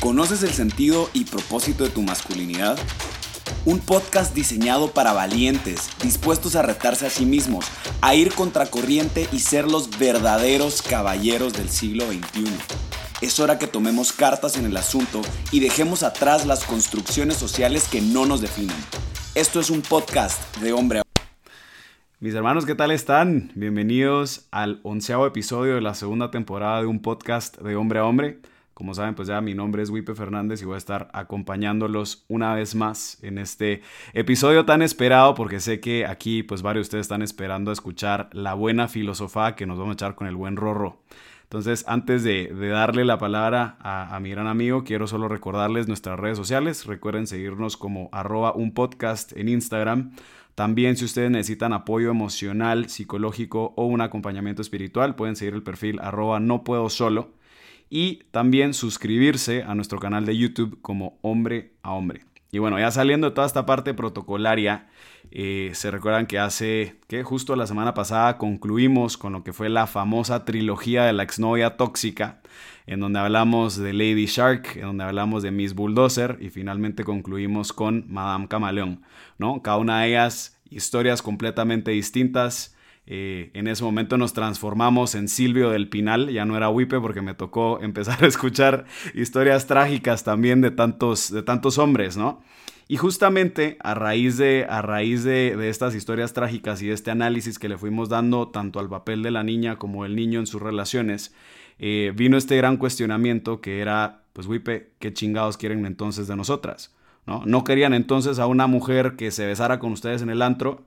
¿Conoces el sentido y propósito de tu masculinidad? Un podcast diseñado para valientes, dispuestos a retarse a sí mismos, a ir contracorriente y ser los verdaderos caballeros del siglo XXI. Es hora que tomemos cartas en el asunto y dejemos atrás las construcciones sociales que no nos definen. Esto es un podcast de hombre a mis hermanos, ¿qué tal están? Bienvenidos al onceavo episodio de la segunda temporada de un podcast de hombre a hombre. Como saben, pues ya mi nombre es Wipe Fernández y voy a estar acompañándolos una vez más en este episodio tan esperado porque sé que aquí pues varios de ustedes están esperando a escuchar la buena filosofía que nos vamos a echar con el buen Rorro. Entonces, antes de, darle la palabra a, mi gran amigo, quiero solo recordarles nuestras redes sociales. Recuerden seguirnos como arroba un podcast en Instagram. También si ustedes necesitan apoyo emocional, psicológico o un acompañamiento espiritual, pueden seguir el perfil arroba no puedo solo. Y también suscribirse a nuestro canal de YouTube como hombre a hombre. Y bueno, ya saliendo de toda esta parte protocolaria, eh, se recuerdan que hace, que justo la semana pasada concluimos con lo que fue la famosa trilogía de la exnovia tóxica, en donde hablamos de Lady Shark, en donde hablamos de Miss Bulldozer y finalmente concluimos con Madame Camaleón, ¿no? Cada una de ellas historias completamente distintas. Eh, en ese momento nos transformamos en Silvio del Pinal, ya no era Wipe porque me tocó empezar a escuchar historias trágicas también de tantos, de tantos hombres, ¿no? Y justamente a raíz, de, a raíz de, estas historias trágicas y de este análisis que le fuimos dando tanto al papel de la niña como del niño en sus relaciones, eh, vino este gran cuestionamiento que era, pues Wipe, ¿qué chingados quieren entonces de nosotras? ¿No? no querían entonces a una mujer que se besara con ustedes en el antro,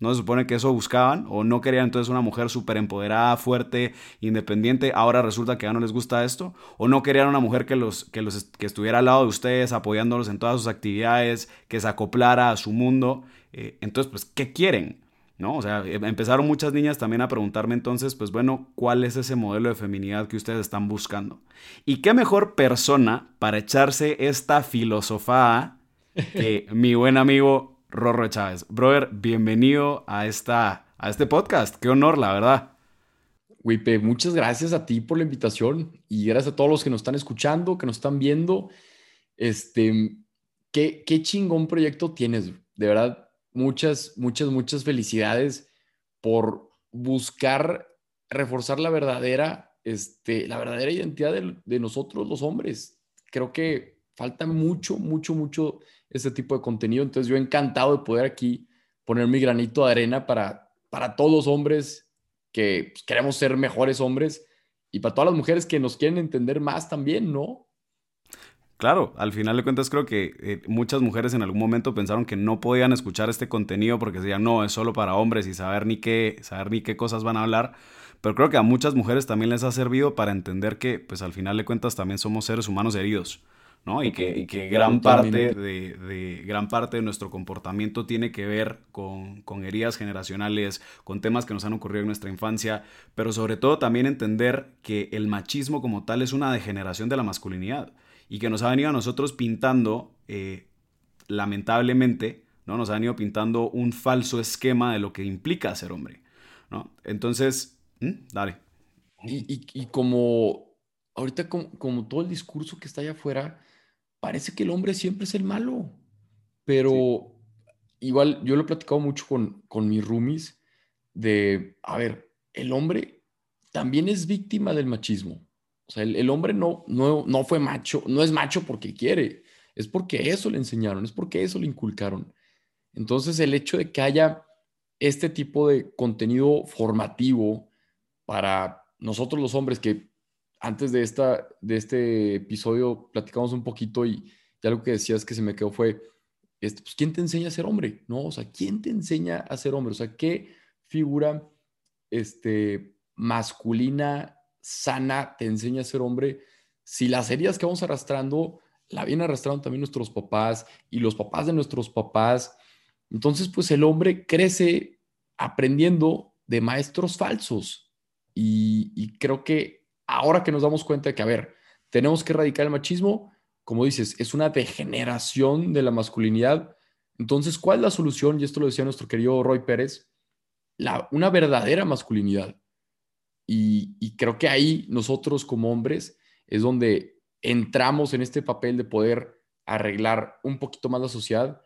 ¿No se supone que eso buscaban? ¿O no querían entonces una mujer súper empoderada, fuerte, independiente? Ahora resulta que ya no les gusta esto. ¿O no querían una mujer que, los, que, los, que estuviera al lado de ustedes, apoyándolos en todas sus actividades, que se acoplara a su mundo? Eh, entonces, pues, ¿qué quieren? ¿No? O sea, em, empezaron muchas niñas también a preguntarme entonces, pues bueno, ¿cuál es ese modelo de feminidad que ustedes están buscando? ¿Y qué mejor persona para echarse esta filosofía que mi buen amigo Rorro Chávez. Brother, bienvenido a, esta, a este podcast. Qué honor, la verdad. Wipe, muchas gracias a ti por la invitación y gracias a todos los que nos están escuchando, que nos están viendo. Este, qué, qué chingón proyecto tienes. De verdad, muchas, muchas, muchas felicidades por buscar reforzar la verdadera, este, la verdadera identidad de, de nosotros los hombres. Creo que falta mucho, mucho, mucho este tipo de contenido. Entonces yo encantado de poder aquí poner mi granito de arena para, para todos los hombres que pues, queremos ser mejores hombres y para todas las mujeres que nos quieren entender más también, ¿no? Claro, al final de cuentas creo que eh, muchas mujeres en algún momento pensaron que no podían escuchar este contenido porque decían, no, es solo para hombres y saber ni qué, saber ni qué cosas van a hablar. Pero creo que a muchas mujeres también les ha servido para entender que, pues al final de cuentas también somos seres humanos heridos. ¿No? Y que, que gran, parte de, gran parte de nuestro comportamiento tiene que ver con, con, heridas generacionales, con temas que nos han ocurrido en nuestra infancia, pero sobre todo también entender que el machismo como tal es una degeneración de la masculinidad y que nos ha venido a nosotros pintando, eh, lamentablemente, ¿no? Nos ha venido pintando un falso esquema de lo que implica ser hombre, ¿no? Entonces, dale. Y, y, como ahorita como, como, todo el discurso que está allá afuera, parece que el hombre siempre es el malo. Pero igual yo lo he platicado mucho con, con mis roomies de, a ver, el hombre también es víctima del machismo. O sea, el, hombre no, no, no fue macho, no es macho porque quiere, es porque eso le enseñaron, es porque eso le inculcaron. Entonces, el hecho de que haya este tipo de contenido formativo para nosotros los hombres que antes de, esta, de este episodio platicamos un poquito y ya lo que decías que se me quedó fue, este, pues, ¿quién te enseña a ser hombre? ¿No? O sea, ¿quién te enseña a ser hombre? O sea, ¿qué figura este, masculina sana te enseña a ser hombre si las heridas que vamos arrastrando la vienen arrastrando también nuestros papás y los papás de nuestros papás? Entonces, pues el hombre crece aprendiendo de maestros falsos. Y, y creo que ahora que nos damos cuenta de que, a ver, tenemos que erradicar el machismo, como dices, es una degeneración de la masculinidad. Entonces, ¿cuál es la solución? Y esto lo decía nuestro querido Roy Pérez, una verdadera masculinidad. Y, y creo que ahí nosotros como hombres es donde entramos en este papel de poder arreglar un poquito más la sociedad,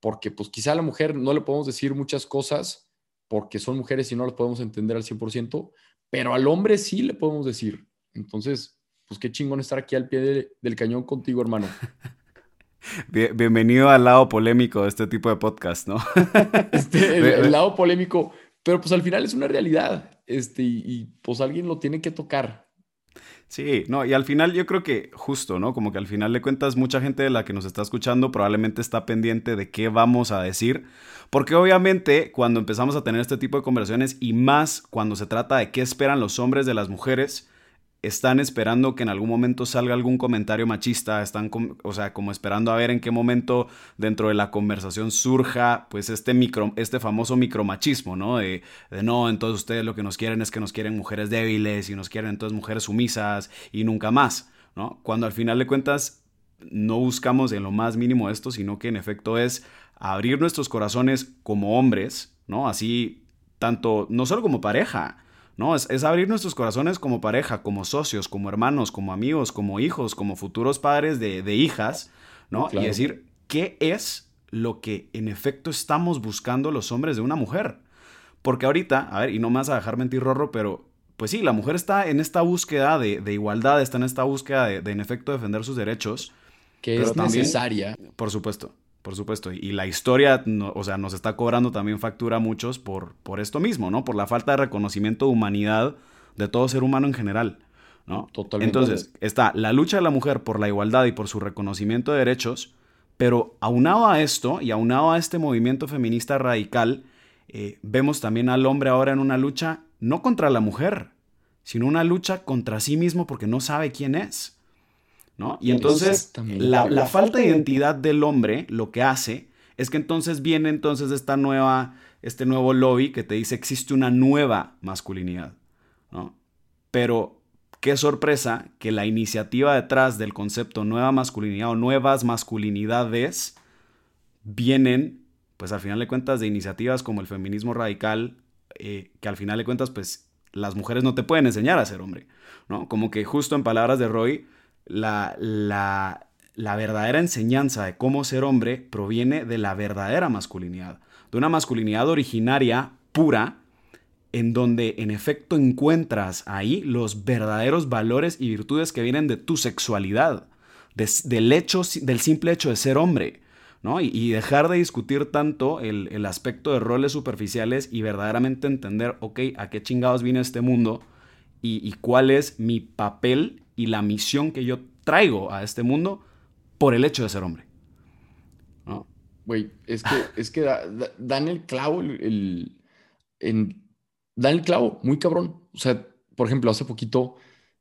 porque pues quizá a la mujer no le podemos decir muchas cosas porque son mujeres y no las podemos entender al 100%, pero al hombre sí le podemos decir. Entonces, pues qué chingón estar aquí al pie del cañón contigo, hermano. bienvenido al lado polémico de este tipo de podcast, ¿no? Este, el, lado polémico, pero pues al final es una realidad, este, y, pues alguien lo tiene que tocar. Sí, no, y al final yo creo que justo, ¿no? Como que al final le cuentas, mucha gente de la que nos está escuchando probablemente está pendiente de qué vamos a decir, porque obviamente cuando empezamos a tener este tipo de conversaciones y más cuando se trata de qué esperan los hombres de las mujeres, están esperando que en algún momento salga algún comentario machista, están, o sea, como esperando a ver en qué momento dentro de la conversación surja, pues, este, micro, este famoso micromachismo, ¿no? De, de, no, entonces ustedes lo que nos quieren es que nos quieren mujeres débiles y nos quieren entonces mujeres sumisas y nunca más, ¿no? Cuando al final de cuentas no buscamos en lo más mínimo esto, sino que en efecto es abrir nuestros corazones como hombres, ¿no? Así, tanto, no solo como pareja, no, es, abrir nuestros corazones como pareja, como socios, como hermanos, como amigos, como hijos, como futuros padres de, hijas, ¿no? Y decir, ¿qué es lo que en efecto estamos buscando los hombres de una mujer? Porque ahorita, a ver, y no me vas a dejar mentir, Rorro, pero pues sí, la mujer está en esta búsqueda de, igualdad, está en esta búsqueda de, en efecto defender sus derechos. Que es necesaria. Por supuesto. Por supuesto, y la historia, o sea, nos está cobrando también factura a muchos por, por esto mismo, ¿no? Por la falta de reconocimiento de humanidad de todo ser humano en general, ¿no? Totalmente. Entonces, está la lucha de la mujer por la igualdad y por su reconocimiento de derechos, pero aunado a esto y aunado a este movimiento feminista radical, eh, vemos también al hombre ahora en una lucha no contra la mujer, sino una lucha contra sí mismo porque no sabe quién es. ¿No? Y entonces la, falta de identidad del hombre lo que hace es que entonces viene entonces esta nueva, este nuevo lobby que te dice existe una nueva masculinidad, ¿no? Pero qué sorpresa que la iniciativa detrás del concepto nueva masculinidad o nuevas masculinidades vienen, pues al final de cuentas, de iniciativas como el feminismo radical, eh, que al final de cuentas, pues las mujeres no te pueden enseñar a ser hombre, ¿no? Como que justo en palabras de Roy, la, la, verdadera enseñanza de cómo ser hombre proviene de la verdadera masculinidad, de una masculinidad originaria, pura, en donde en efecto encuentras ahí los verdaderos valores y virtudes que vienen de tu sexualidad, del, hecho, del simple hecho de ser hombre. ¿no? Y, dejar de discutir tanto el, aspecto de roles superficiales y verdaderamente entender, ok, a qué chingados viene este mundo y cuál es mi papel y la misión que yo traigo a este mundo por el hecho de ser hombre. ¿No? Güey, es que, es que dan el clavo, el, en, dan el clavo, muy cabrón. O sea, por ejemplo, hace poquito,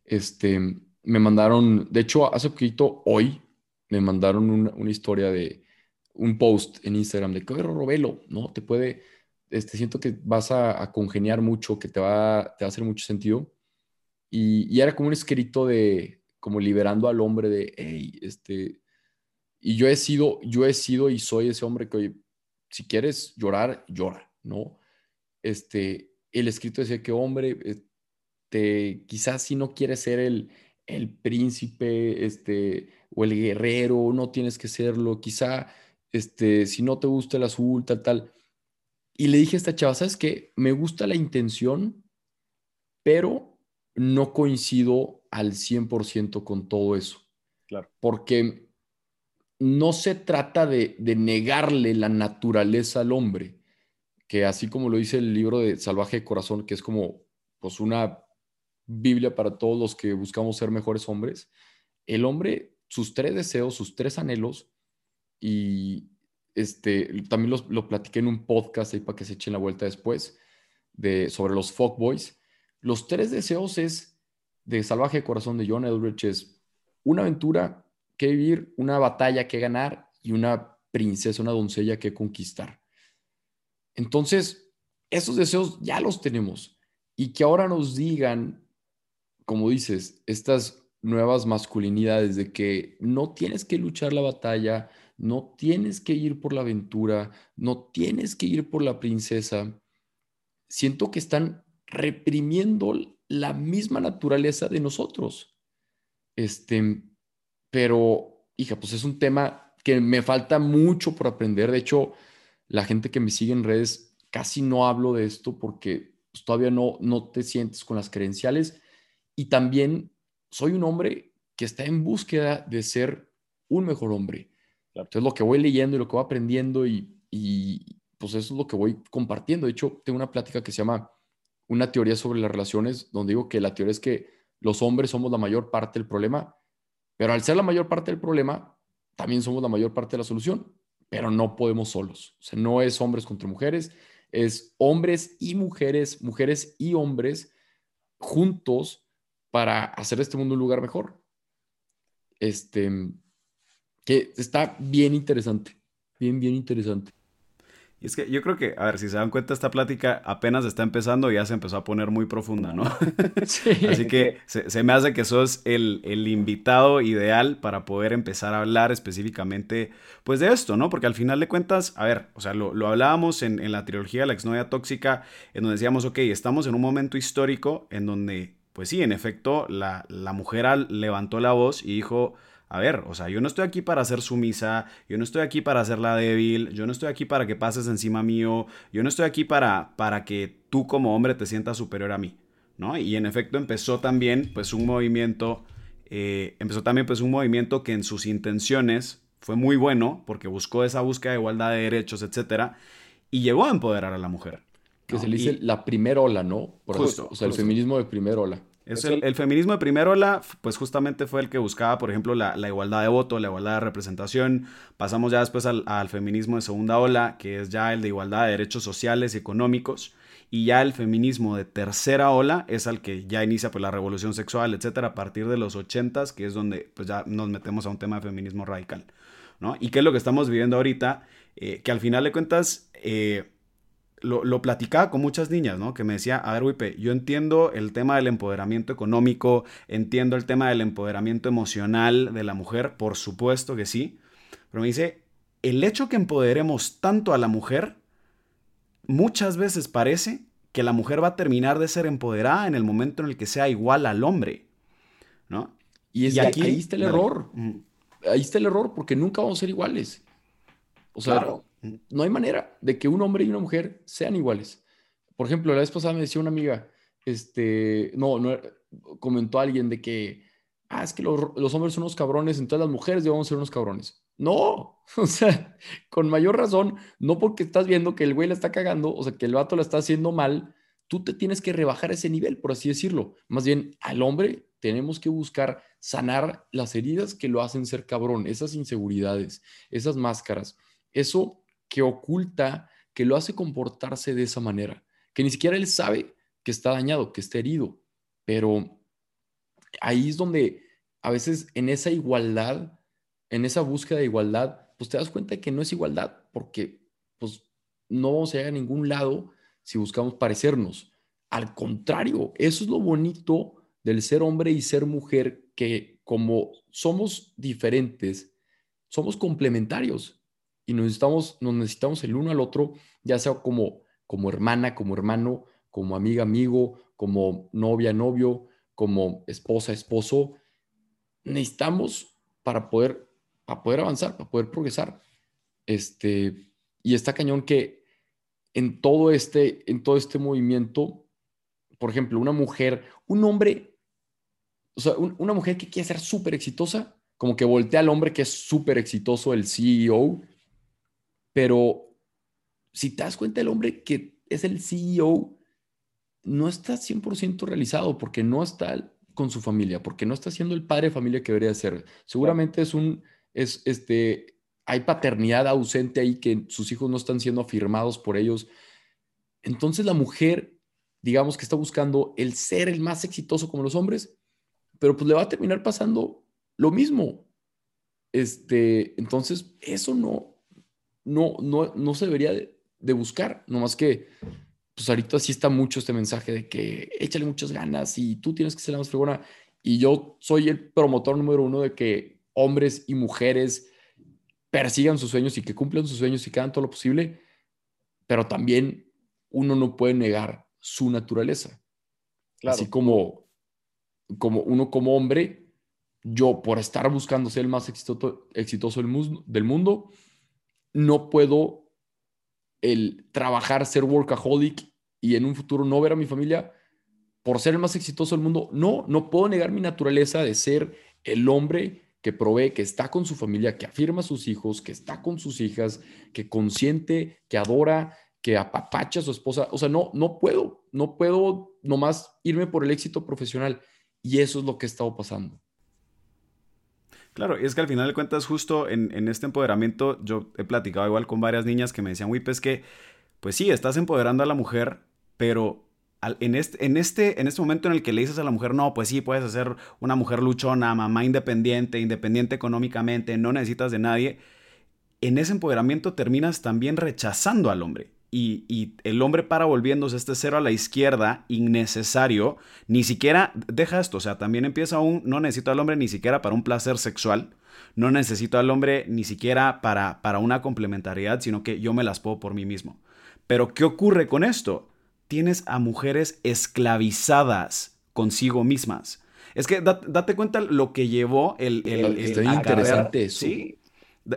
este, me mandaron, de hecho, hace poquito, hoy, me mandaron una, historia de un post en Instagram de que, Robelo, ¿no? Te puede, este, siento que vas a, a, congeniar mucho, que te va, te va a hacer mucho sentido. Y, era como un escrito de, como liberando al hombre de, hey, este, y yo he sido, yo he sido y soy ese hombre que, oye, si quieres llorar, llora, ¿no? Este, el escrito decía que, hombre, este, quizás si no quieres ser el, el príncipe, este, o el guerrero, no tienes que serlo, quizá, este, si no te gusta el azul, tal, tal. Y le dije a esta chava, ¿sabes qué? Me gusta la intención, pero no coincido al 100% con todo eso. Claro. Porque no se trata de, negarle la naturaleza al hombre, que así como lo dice el libro de Salvaje de Corazón, que es como pues una Biblia para todos los que buscamos ser mejores hombres, el hombre, sus tres deseos, sus tres anhelos, y este, también los, lo platiqué en un podcast ahí para que se echen la vuelta después, de, sobre los fuckboys, los tres deseos es de Salvaje Corazón de John Eldridge es una aventura que vivir, una batalla que ganar y una princesa, una doncella que conquistar. Entonces, esos deseos ya los tenemos y que ahora nos digan, como dices, estas nuevas masculinidades de que no tienes que luchar la batalla, no tienes que ir por la aventura, no tienes que ir por la princesa. Siento que están reprimiendo la misma naturaleza de nosotros. Este, pero, hija, pues es un tema que me falta mucho por aprender. De hecho, la gente que me sigue en redes, casi no hablo de esto porque pues, todavía no, no te sientes con las credenciales. Y también soy un hombre que está en búsqueda de ser un mejor hombre. Entonces, lo que voy leyendo y lo que voy aprendiendo y, y pues eso es lo que voy compartiendo. De hecho, tengo una plática que se llama Una teoría sobre las relaciones, donde digo que la teoría es que los hombres somos la mayor parte del problema pero al ser la mayor parte del problema, también somos la mayor parte de la solución, pero no podemos solos. O sea, no es hombres contra mujeres, es hombres y mujeres, mujeres y hombres juntos para hacer este mundo un lugar mejor. Este, que está bien interesante, bien, bien interesante. Y es que yo creo que, a ver, si se dan cuenta, esta plática apenas está empezando y ya se empezó a poner muy profunda, ¿no? Sí. Así que se, me hace que sos el, el, invitado ideal para poder empezar a hablar específicamente, pues, de esto, ¿no? Porque al final de cuentas, a ver, o sea, lo, lo hablábamos en, en, la trilogía La exnovia tóxica, en donde decíamos, ok, estamos en un momento histórico en donde, pues sí, en efecto, la, la mujer levantó la voz y dijo a ver, o sea, yo no estoy aquí para ser sumisa, yo no estoy aquí para ser la débil, yo no estoy aquí para que pases encima mío, yo no estoy aquí para, para que tú como hombre te sientas superior a mí, ¿no? Y en efecto empezó también pues un movimiento, eh, empezó también pues un movimiento que en sus intenciones fue muy bueno porque buscó esa búsqueda de igualdad de derechos, etcétera, y llegó a empoderar a la mujer. Que se le dice la primera ola, ¿no? Por justo, o sea, el feminismo de primera ola el, feminismo de primera ola, pues justamente fue el que buscaba, por ejemplo, la, igualdad de voto, la igualdad de representación. Pasamos ya después al, feminismo de segunda ola, que es ya el de igualdad de derechos sociales y económicos. Y ya el feminismo de tercera ola es al que ya inicia pues, la revolución sexual, etcétera, a partir de los ochentas, que es donde pues, ya nos metemos a un tema de feminismo radical. ¿no? Y qué es lo que estamos viviendo ahorita, eh, que al final de cuentas... Eh, lo, platicaba con muchas niñas, ¿no? Que me decía, a ver, Wipe, yo entiendo el tema del empoderamiento económico, entiendo el tema del empoderamiento emocional de la mujer, por supuesto que sí, pero me dice, el hecho que empoderemos tanto a la mujer, muchas veces parece que la mujer va a terminar de ser empoderada en el momento en el que sea igual al hombre, ¿no? Y, es aquí, ahí está el error. Ahí está el error, porque nunca vamos a ser iguales. O sea, no hay manera de que un hombre y una mujer sean iguales. Por ejemplo, la vez pasada me decía una amiga, este, no, no, comentó alguien de que, ah, es que los, hombres son unos cabrones, entonces las mujeres debemos ser unos cabrones. No, o sea, con mayor razón, no porque estás viendo que el güey la está cagando, o sea, que el vato la está haciendo mal, tú te tienes que rebajar ese nivel, por así decirlo. Más bien, al hombre tenemos que buscar sanar las heridas que lo hacen ser cabrón, esas inseguridades, esas máscaras. Eso que oculta, que lo hace comportarse de esa manera, que ni siquiera él sabe que está dañado, que está herido, pero ahí es donde a veces en esa igualdad, en esa búsqueda de igualdad, pues te das cuenta que no es igualdad, porque pues no vamos a llegar a ningún lado si buscamos parecernos. Al contrario, eso es lo bonito del ser hombre y ser mujer, que como somos diferentes, somos complementarios y nos necesitamos, el uno al otro, ya sea como, como hermana, como hermano, como amiga, amigo, como novia, novio, como esposa, esposo. Necesitamos para poder, para poder avanzar, para poder progresar. Este, y está cañón que en todo este, en todo este movimiento, por ejemplo, una mujer, un hombre, o sea, una mujer que quiere ser súper exitosa, como que voltea al hombre que es súper exitoso, el CEO, pero si te das cuenta, el hombre que es el CEO no está 100% realizado porque no está con su familia, porque no está siendo el padre de familia que debería ser. Seguramente es un, es, este, hay paternidad ausente ahí que sus hijos no están siendo afirmados por ellos. Entonces la mujer, digamos que está buscando el ser el más exitoso como los hombres, pero pues le va a terminar pasando lo mismo. Este, entonces, eso no, no, no, no se debería de, de buscar, nomás que, pues ahorita sí está mucho este mensaje de que échale muchas ganas y tú tienes que ser la más fregona. Y yo soy el promotor número uno de que hombres y mujeres persigan sus sueños y que cumplan sus sueños y que hagan todo lo posible, pero también uno no puede negar su naturaleza. Así como, como uno como hombre, yo por estar buscando ser el más exitoso, exitoso del mundo, no puedo el trabajar, ser workaholic y en un futuro no ver a mi familia por ser el más exitoso del mundo. No, no puedo negar mi naturaleza de ser el hombre que provee, que está con su familia, que afirma a sus hijos, que está con sus hijas, que consiente, que adora, que apapacha a su esposa. O sea, no, no puedo, no puedo nomás irme por el éxito profesional. Y eso es lo que ha estado pasando. Claro, y es que al final de cuentas, justo en, este empoderamiento, yo he platicado igual con varias niñas que me decían, Wip, es que, pues sí, estás empoderando a la mujer, pero en, este, en, este, en este momento en el que le dices a la mujer, no, pues sí, puedes ser una mujer luchona, mamá independiente, independiente económicamente, no necesitas de nadie, en ese empoderamiento terminas también rechazando al hombre. Y, y, el hombre para volviéndose este cero a la izquierda, innecesario, ni siquiera, deja esto, o sea, también empieza un, no necesito al hombre ni siquiera para un placer sexual, no necesito al hombre ni siquiera para, para una complementariedad, sino que yo me las puedo por mí mismo. Pero, ¿qué ocurre con esto? tienes a mujeres esclavizadas consigo mismas. Es que date cuenta lo que llevó el... el, interesante Sí.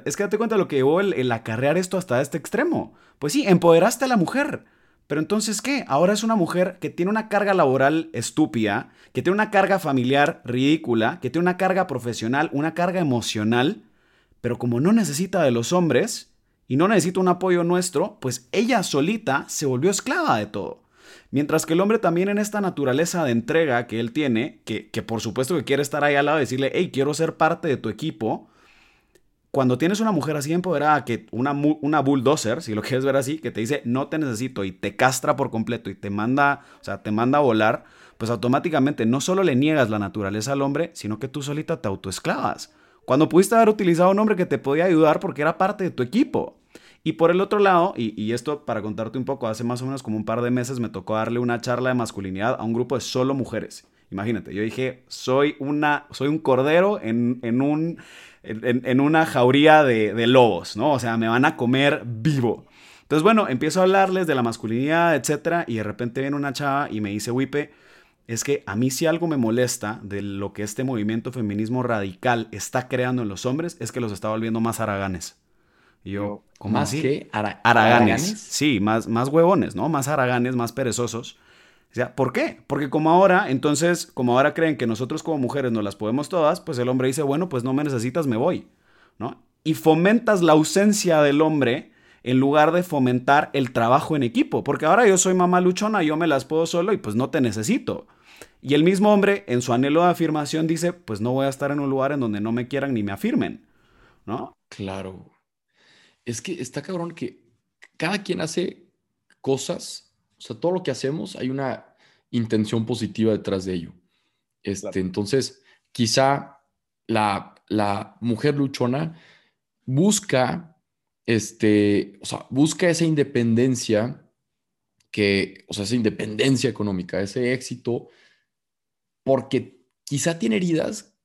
Es que date cuenta lo que llevó el, el acarrear esto hasta este extremo. Pues sí, empoderaste a la mujer. Pero entonces, ¿qué? Ahora es una mujer que tiene una carga laboral estúpida, que tiene una carga familiar ridícula, que tiene una carga profesional, una carga emocional, pero como no necesita de los hombres y no necesita un apoyo nuestro, pues ella solita se volvió esclava de todo. Mientras que el hombre también en esta naturaleza de entrega que él tiene, que, por supuesto que quiere estar ahí al lado y decirle, hey, quiero ser parte de tu equipo, cuando tienes una mujer así empoderada, que una, una bulldozer, si lo quieres ver así, que te dice, no te necesito y te castra por completo y te manda, o sea, te manda a volar, pues automáticamente no solo le niegas la naturaleza al hombre, sino que tú solita te autoesclavas. Cuando pudiste haber utilizado un hombre que te podía ayudar porque era parte de tu equipo. Y por el otro lado, y, esto para contarte un poco, hace más o menos como un par de meses me tocó darle una charla de masculinidad a un grupo de solo mujeres. Imagínate, yo dije, soy, una, soy un cordero en, un, en, una jauría de, lobos, ¿no? O sea, me van a comer vivo. Entonces, bueno, empiezo a hablarles de la masculinidad, etcétera, y de repente viene una chava y me dice, Wipe, es que a mí si algo me molesta de lo que este movimiento feminismo radical está creando en los hombres, es que los está volviendo más haraganes. Y yo, ¿cómo ¿Más así? que haraganes. Sí, más, más huevones, ¿no? Más haraganes, más perezosos. ¿Por qué? Porque como ahora, entonces, como ahora creen que nosotros como mujeres no las podemos todas, pues el hombre dice, bueno, pues no me necesitas, me voy, ¿no? Y fomentas la ausencia del hombre en lugar de fomentar el trabajo en equipo, porque ahora yo soy mamá luchona, yo me las puedo solo y pues no te necesito. Y el mismo hombre, en su anhelo de afirmación, dice, pues no voy a estar en un lugar en donde no me quieran ni me afirmen, ¿no? Claro es que está cabrón que cada quien hace cosas, o sea, todo lo que hacemos hay una intención positiva detrás de ello. Este, Entonces, quizá la, la, mujer luchona busca, este, o sea, busca esa independencia que, o sea, esa independencia económica, ese éxito, porque quizá tiene heridas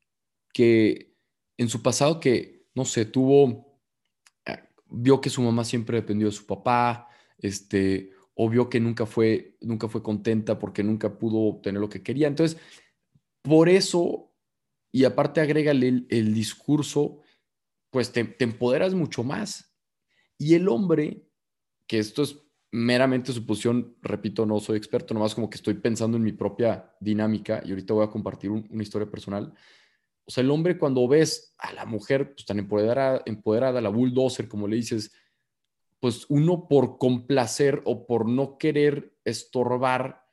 que en su pasado que, no sé, tuvo vio que su mamá siempre dependió de su papá, este, o vio que nunca fue, nunca fue contenta porque nunca pudo tener lo que quería. Entonces, por eso, y aparte agrégale el, el discurso, pues te, te, empoderas mucho más. Y el hombre, que esto es meramente su posición, repito, no soy experto, nomás como que estoy pensando en mi propia dinámica y ahorita voy a compartir una historia personal. O sea, el hombre cuando ves a la mujer pues, tan empoderada, empoderada, la bulldozer, como le dices, pues uno por complacer o por no querer estorbar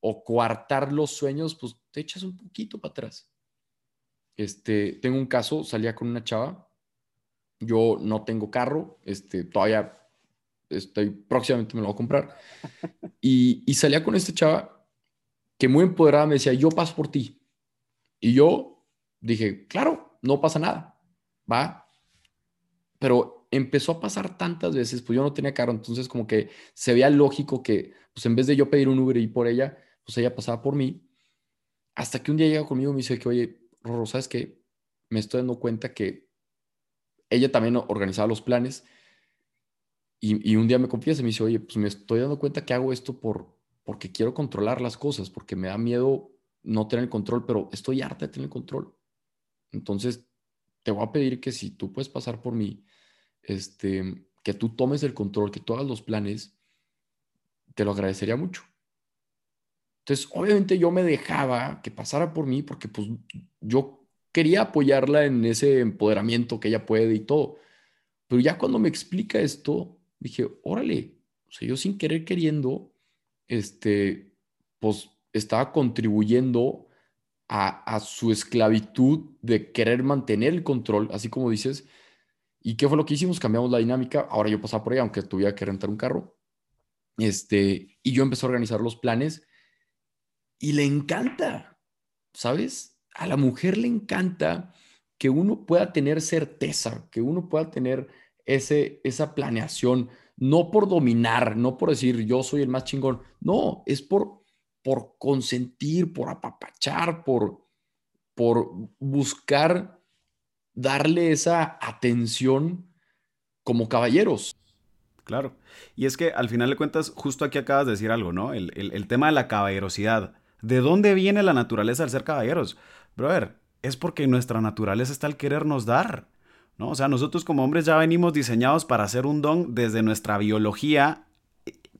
o coartar los sueños, pues te echas un poquito para atrás. Este, tengo un caso, salía con una chava, yo no tengo carro, este, todavía estoy próximamente me lo voy a comprar, y, y salía con esta chava que muy empoderada me decía, yo paso por ti, Y yo dije, claro, no pasa nada, va. Pero empezó a pasar tantas veces, pues yo no tenía carro, entonces como que se veía lógico que, pues en vez de yo pedir un Uber y por ella, pues ella pasaba por mí. Hasta que un día llega conmigo y me dice que, oye, Rorro, ¿sabes qué? Me estoy dando cuenta que ella también organizaba los planes y, un día me confiesa y me dice, oye, pues me estoy dando cuenta que hago esto por, porque quiero controlar las cosas, porque me da miedo no tener el control, pero estoy harta de tener el control. Entonces, te voy a pedir que si tú puedes pasar por mí, este, que tú tomes el control, que tú hagas los planes, te lo agradecería mucho. Entonces, obviamente yo me dejaba que pasara por mí porque pues yo quería apoyarla en ese empoderamiento que ella puede y todo. Pero ya cuando me explica esto, dije, órale, o sea, yo sin querer queriendo, este, pues estaba contribuyendo a, a, su esclavitud de querer mantener el control, así como dices. ¿Y qué fue lo que hicimos? Cambiamos la dinámica. Ahora yo pasaba por ella, aunque tuviera que rentar un carro. Este, y yo empecé a organizar los planes y le encanta, ¿sabes? A la mujer le encanta que uno pueda tener certeza, que uno pueda tener ese, esa planeación, no por dominar, no por decir yo soy el más chingón, no, es por, por consentir, por apapachar, por, por buscar darle esa atención como caballeros. Claro. Y es que al final de cuentas, justo aquí acabas de decir algo, ¿no? El, el tema de la caballerosidad. ¿De dónde viene la naturaleza del ser caballeros? Brother, es porque nuestra naturaleza está el querernos dar. ¿no? O sea, nosotros como hombres ya venimos diseñados para hacer un don desde nuestra biología,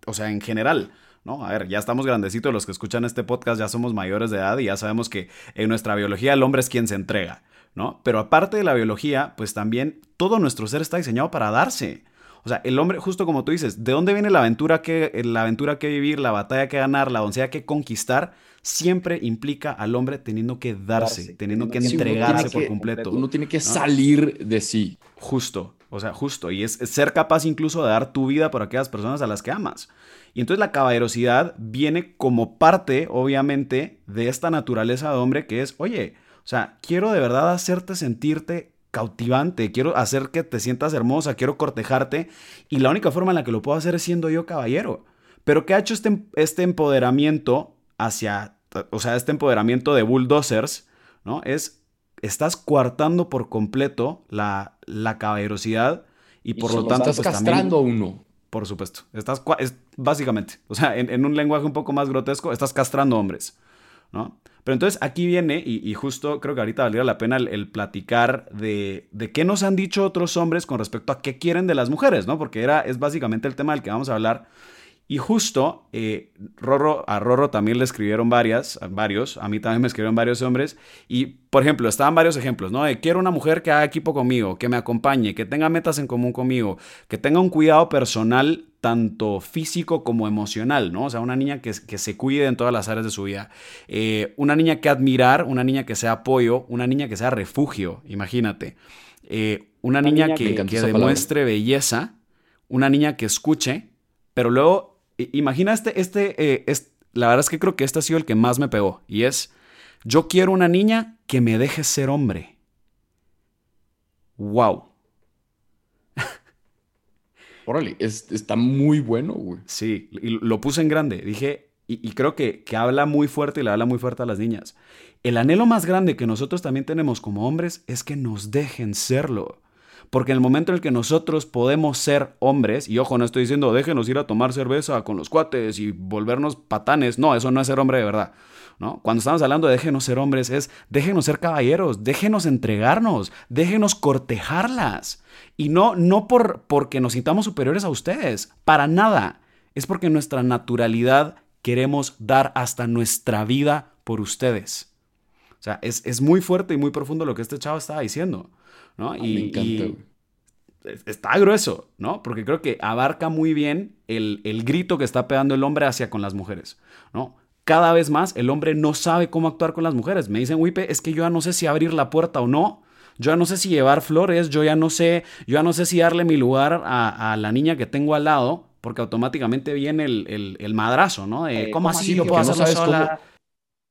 o sea, en general. ¿no? A ver, ya estamos grandecitos, los que escuchan este podcast ya somos mayores de edad y ya sabemos que en nuestra biología el hombre es quien se entrega, ¿no? Pero aparte de la biología, pues también todo nuestro ser está diseñado para darse. O sea, el hombre, justo como tú dices, ¿de dónde viene la aventura que, la aventura que vivir, la batalla que ganar, la doncella que conquistar? Siempre implica al hombre teniendo que darse, teniendo que entregarse por completo. Uno tiene que salir de sí. Justo, o sea, justo. Y es, ser capaz incluso de dar tu vida por aquellas personas a las que amas. Y entonces la caballerosidad viene como parte, obviamente, de esta naturaleza de hombre que es, oye, o sea, quiero de verdad hacerte sentirte cautivante, quiero hacer que te sientas hermosa, quiero cortejarte y la única forma en la que lo puedo hacer es siendo yo caballero. Pero ¿qué ha hecho este, este empoderamiento hacia, o sea, este empoderamiento de bulldozers, ¿no? Es, estás coartando por completo la, la caballerosidad y, por lo tanto... Estás pues, castrando a uno. Por supuesto. Estás, es, básicamente, o sea, en, en un lenguaje un poco más grotesco, estás castrando hombres, ¿no? Pero entonces aquí viene, y, justo creo que ahorita valdría la pena el, platicar de, de, qué nos han dicho otros hombres con respecto a qué quieren de las mujeres, ¿no? Porque era, es básicamente el tema del que vamos a hablar. Y justo eh, Rorro, a Rorro también le escribieron varias, varios, a mí también me escribieron varios hombres. Y, por ejemplo, estaban varios ejemplos, ¿no? De quiero una mujer que haga equipo conmigo, que me acompañe, que tenga metas en común conmigo, que tenga un cuidado personal tanto físico como emocional, ¿no? O sea, una niña que, que se cuide en todas las áreas de su vida. Eh, una niña que admirar, una niña que sea apoyo, una niña que sea refugio, imagínate. Eh, una, niña, que, que demuestre belleza, una niña que escuche, pero luego imagina este, este, eh, la verdad es que creo que este ha sido el que más me pegó. Y es, yo quiero una niña que me deje ser hombre. Wow. Órale, está muy bueno, güey. Sí, y lo puse en grande. Dije, y, creo que, que, habla muy fuerte y le habla muy fuerte a las niñas. El anhelo más grande que nosotros también tenemos como hombres es que nos dejen serlo. Porque en el momento en el que nosotros podemos ser hombres, y ojo, no estoy diciendo déjenos ir a tomar cerveza con los cuates y volvernos patanes, no, eso no es ser hombre de verdad. ¿No? Cuando estamos hablando de déjenos ser hombres, es déjenos ser caballeros, déjenos entregarnos, déjenos cortejarlas. Y no, no por, porque nos sintamos superiores a ustedes, para nada. Es porque nuestra naturalidad queremos dar hasta nuestra vida por ustedes. O sea, es, es muy fuerte y muy profundo lo que este chavo estaba diciendo. ¿No? Ah, y, está grueso, ¿no? Porque creo que abarca muy bien el, grito que está pegando el hombre hacia con las mujeres, ¿no? Cada vez más el hombre no sabe cómo actuar con las mujeres. Me dicen, Wipe, es que yo ya no sé si abrir la puerta o no. Yo ya no sé si llevar flores, yo ya no sé, yo ya no sé si darle mi lugar a, la niña que tengo al lado, porque automáticamente viene el, madrazo, ¿no? De, eh, ¿cómo, así lo puedo hacer sola?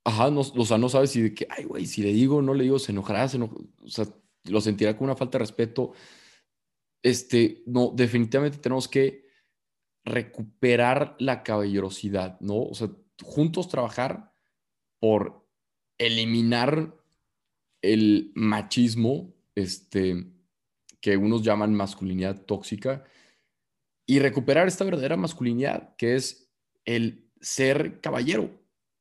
Ajá, no, o sea, no sabes si de que, ay, güey, si le digo, no le digo, se enojará, se o sea, lo sentirá con una falta de respeto. Este, no, definitivamente tenemos que recuperar la caballerosidad, ¿no? O sea, juntos trabajar por eliminar el machismo, este, que unos llaman masculinidad tóxica, y recuperar esta verdadera masculinidad, que es el ser caballero,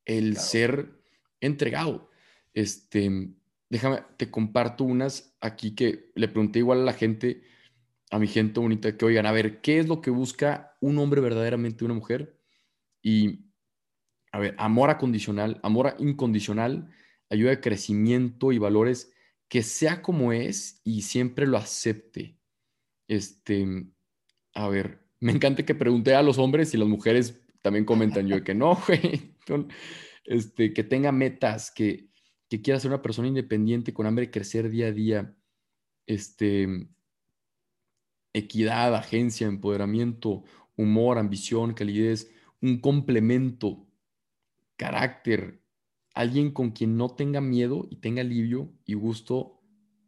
el ser entregado. Este, déjame, te comparto unas aquí que le pregunté igual a la gente, a mi gente bonita, que oigan, a ver, ¿qué es lo que busca un hombre verdaderamente, una mujer? Y, a ver, amor acondicional, amor incondicional, ayuda de crecimiento y valores, que sea como es y siempre lo acepte. Este, a ver, me encanta que pregunte a los hombres y las mujeres también comentan yo que no, güey. Este, que tenga metas, que, que quiera ser una persona independiente con hambre de crecer día a día. Este, equidad, agencia, empoderamiento, humor, ambición, calidez, un complemento, carácter, alguien con quien no tenga miedo y tenga alivio y gusto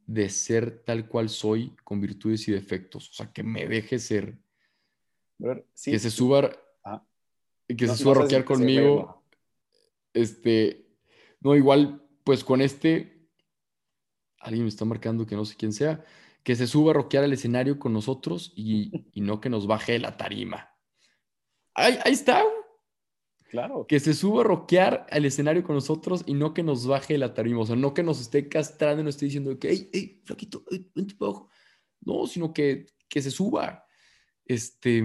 de ser tal cual soy, con virtudes y defectos. O sea, que me deje ser. que se suba, que se suba a rockear conmigo. Este, no, igual, pues con este, alguien me está marcando que no sé quién sea, que se suba a rockear al escenario con nosotros y, no que nos baje la tarima. Ahí, ahí está, Claro. Que se suba a rockear al escenario con nosotros y no que nos baje la tarima. O sea, no que nos esté castrando y nos esté diciendo que, hey, hey, flaquito, vente para No, sino que, que se suba. Este,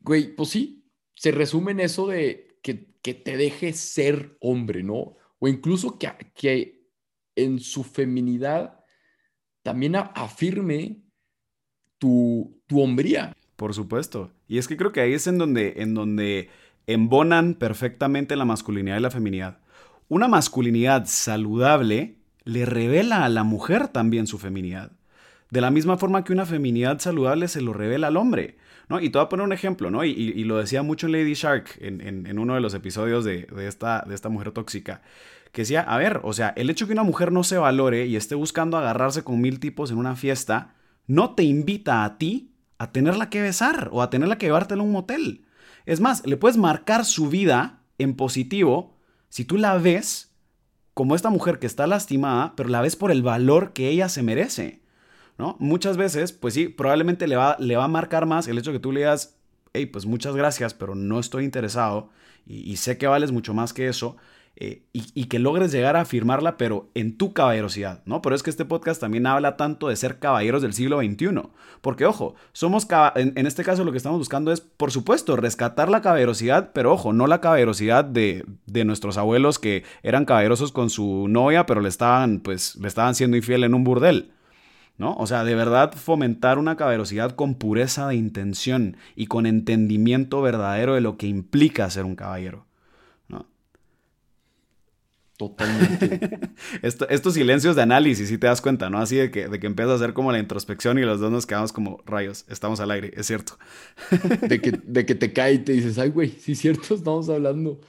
güey, pues sí, se resume en eso de que, que te deje ser hombre, ¿no? O incluso que, que en su feminidad también afirme tu, tu hombría. Por supuesto. Y es que creo que ahí es en donde, en donde embonan perfectamente la masculinidad y la feminidad. Una masculinidad saludable le revela a la mujer también su feminidad. De la misma forma que una feminidad saludable se lo revela al hombre. Y te voy a poner un ejemplo, ¿no? Y, lo decía mucho Lady Shark en, uno de los episodios de, esta, de esta mujer tóxica. Que decía, a ver, o sea, el hecho que una mujer no se valore y esté buscando agarrarse con mil tipos en una fiesta, no te invita a ti a tenerla que besar o a tenerla que llevártela a un motel. Es más, le puedes marcar su vida en positivo si tú la ves como esta mujer que está lastimada, pero la ves por el valor que ella se merece. ¿No? Muchas veces, pues sí, probablemente le va, le va a marcar más el hecho que tú le digas, hey, pues muchas gracias, pero no estoy interesado y, y sé que vales mucho más que eso. Eh, y, que logres llegar a afirmarla, pero en tu caballerosidad, ¿no? Pero es que este podcast también habla tanto de ser caballeros del siglo XXI. Porque, ojo, somos, en, este caso lo que estamos buscando es, por supuesto, rescatar la caballerosidad, pero ojo, no la caballerosidad de, de nuestros abuelos que eran caballerosos con su novia, pero le estaban, pues, le estaban siendo infiel en un burdel. ¿No? O sea, de verdad fomentar una caballerosidad con pureza de intención y con entendimiento verdadero de lo que implica ser un caballero. Totalmente. estos silencios de análisis, si te das cuenta, ¿no? Así de que, de que empieza a hacer como la introspección y los dos nos quedamos como rayos, estamos al aire, es cierto. de, que, de que te cae y te dices, ay, güey, sí es cierto, estamos hablando.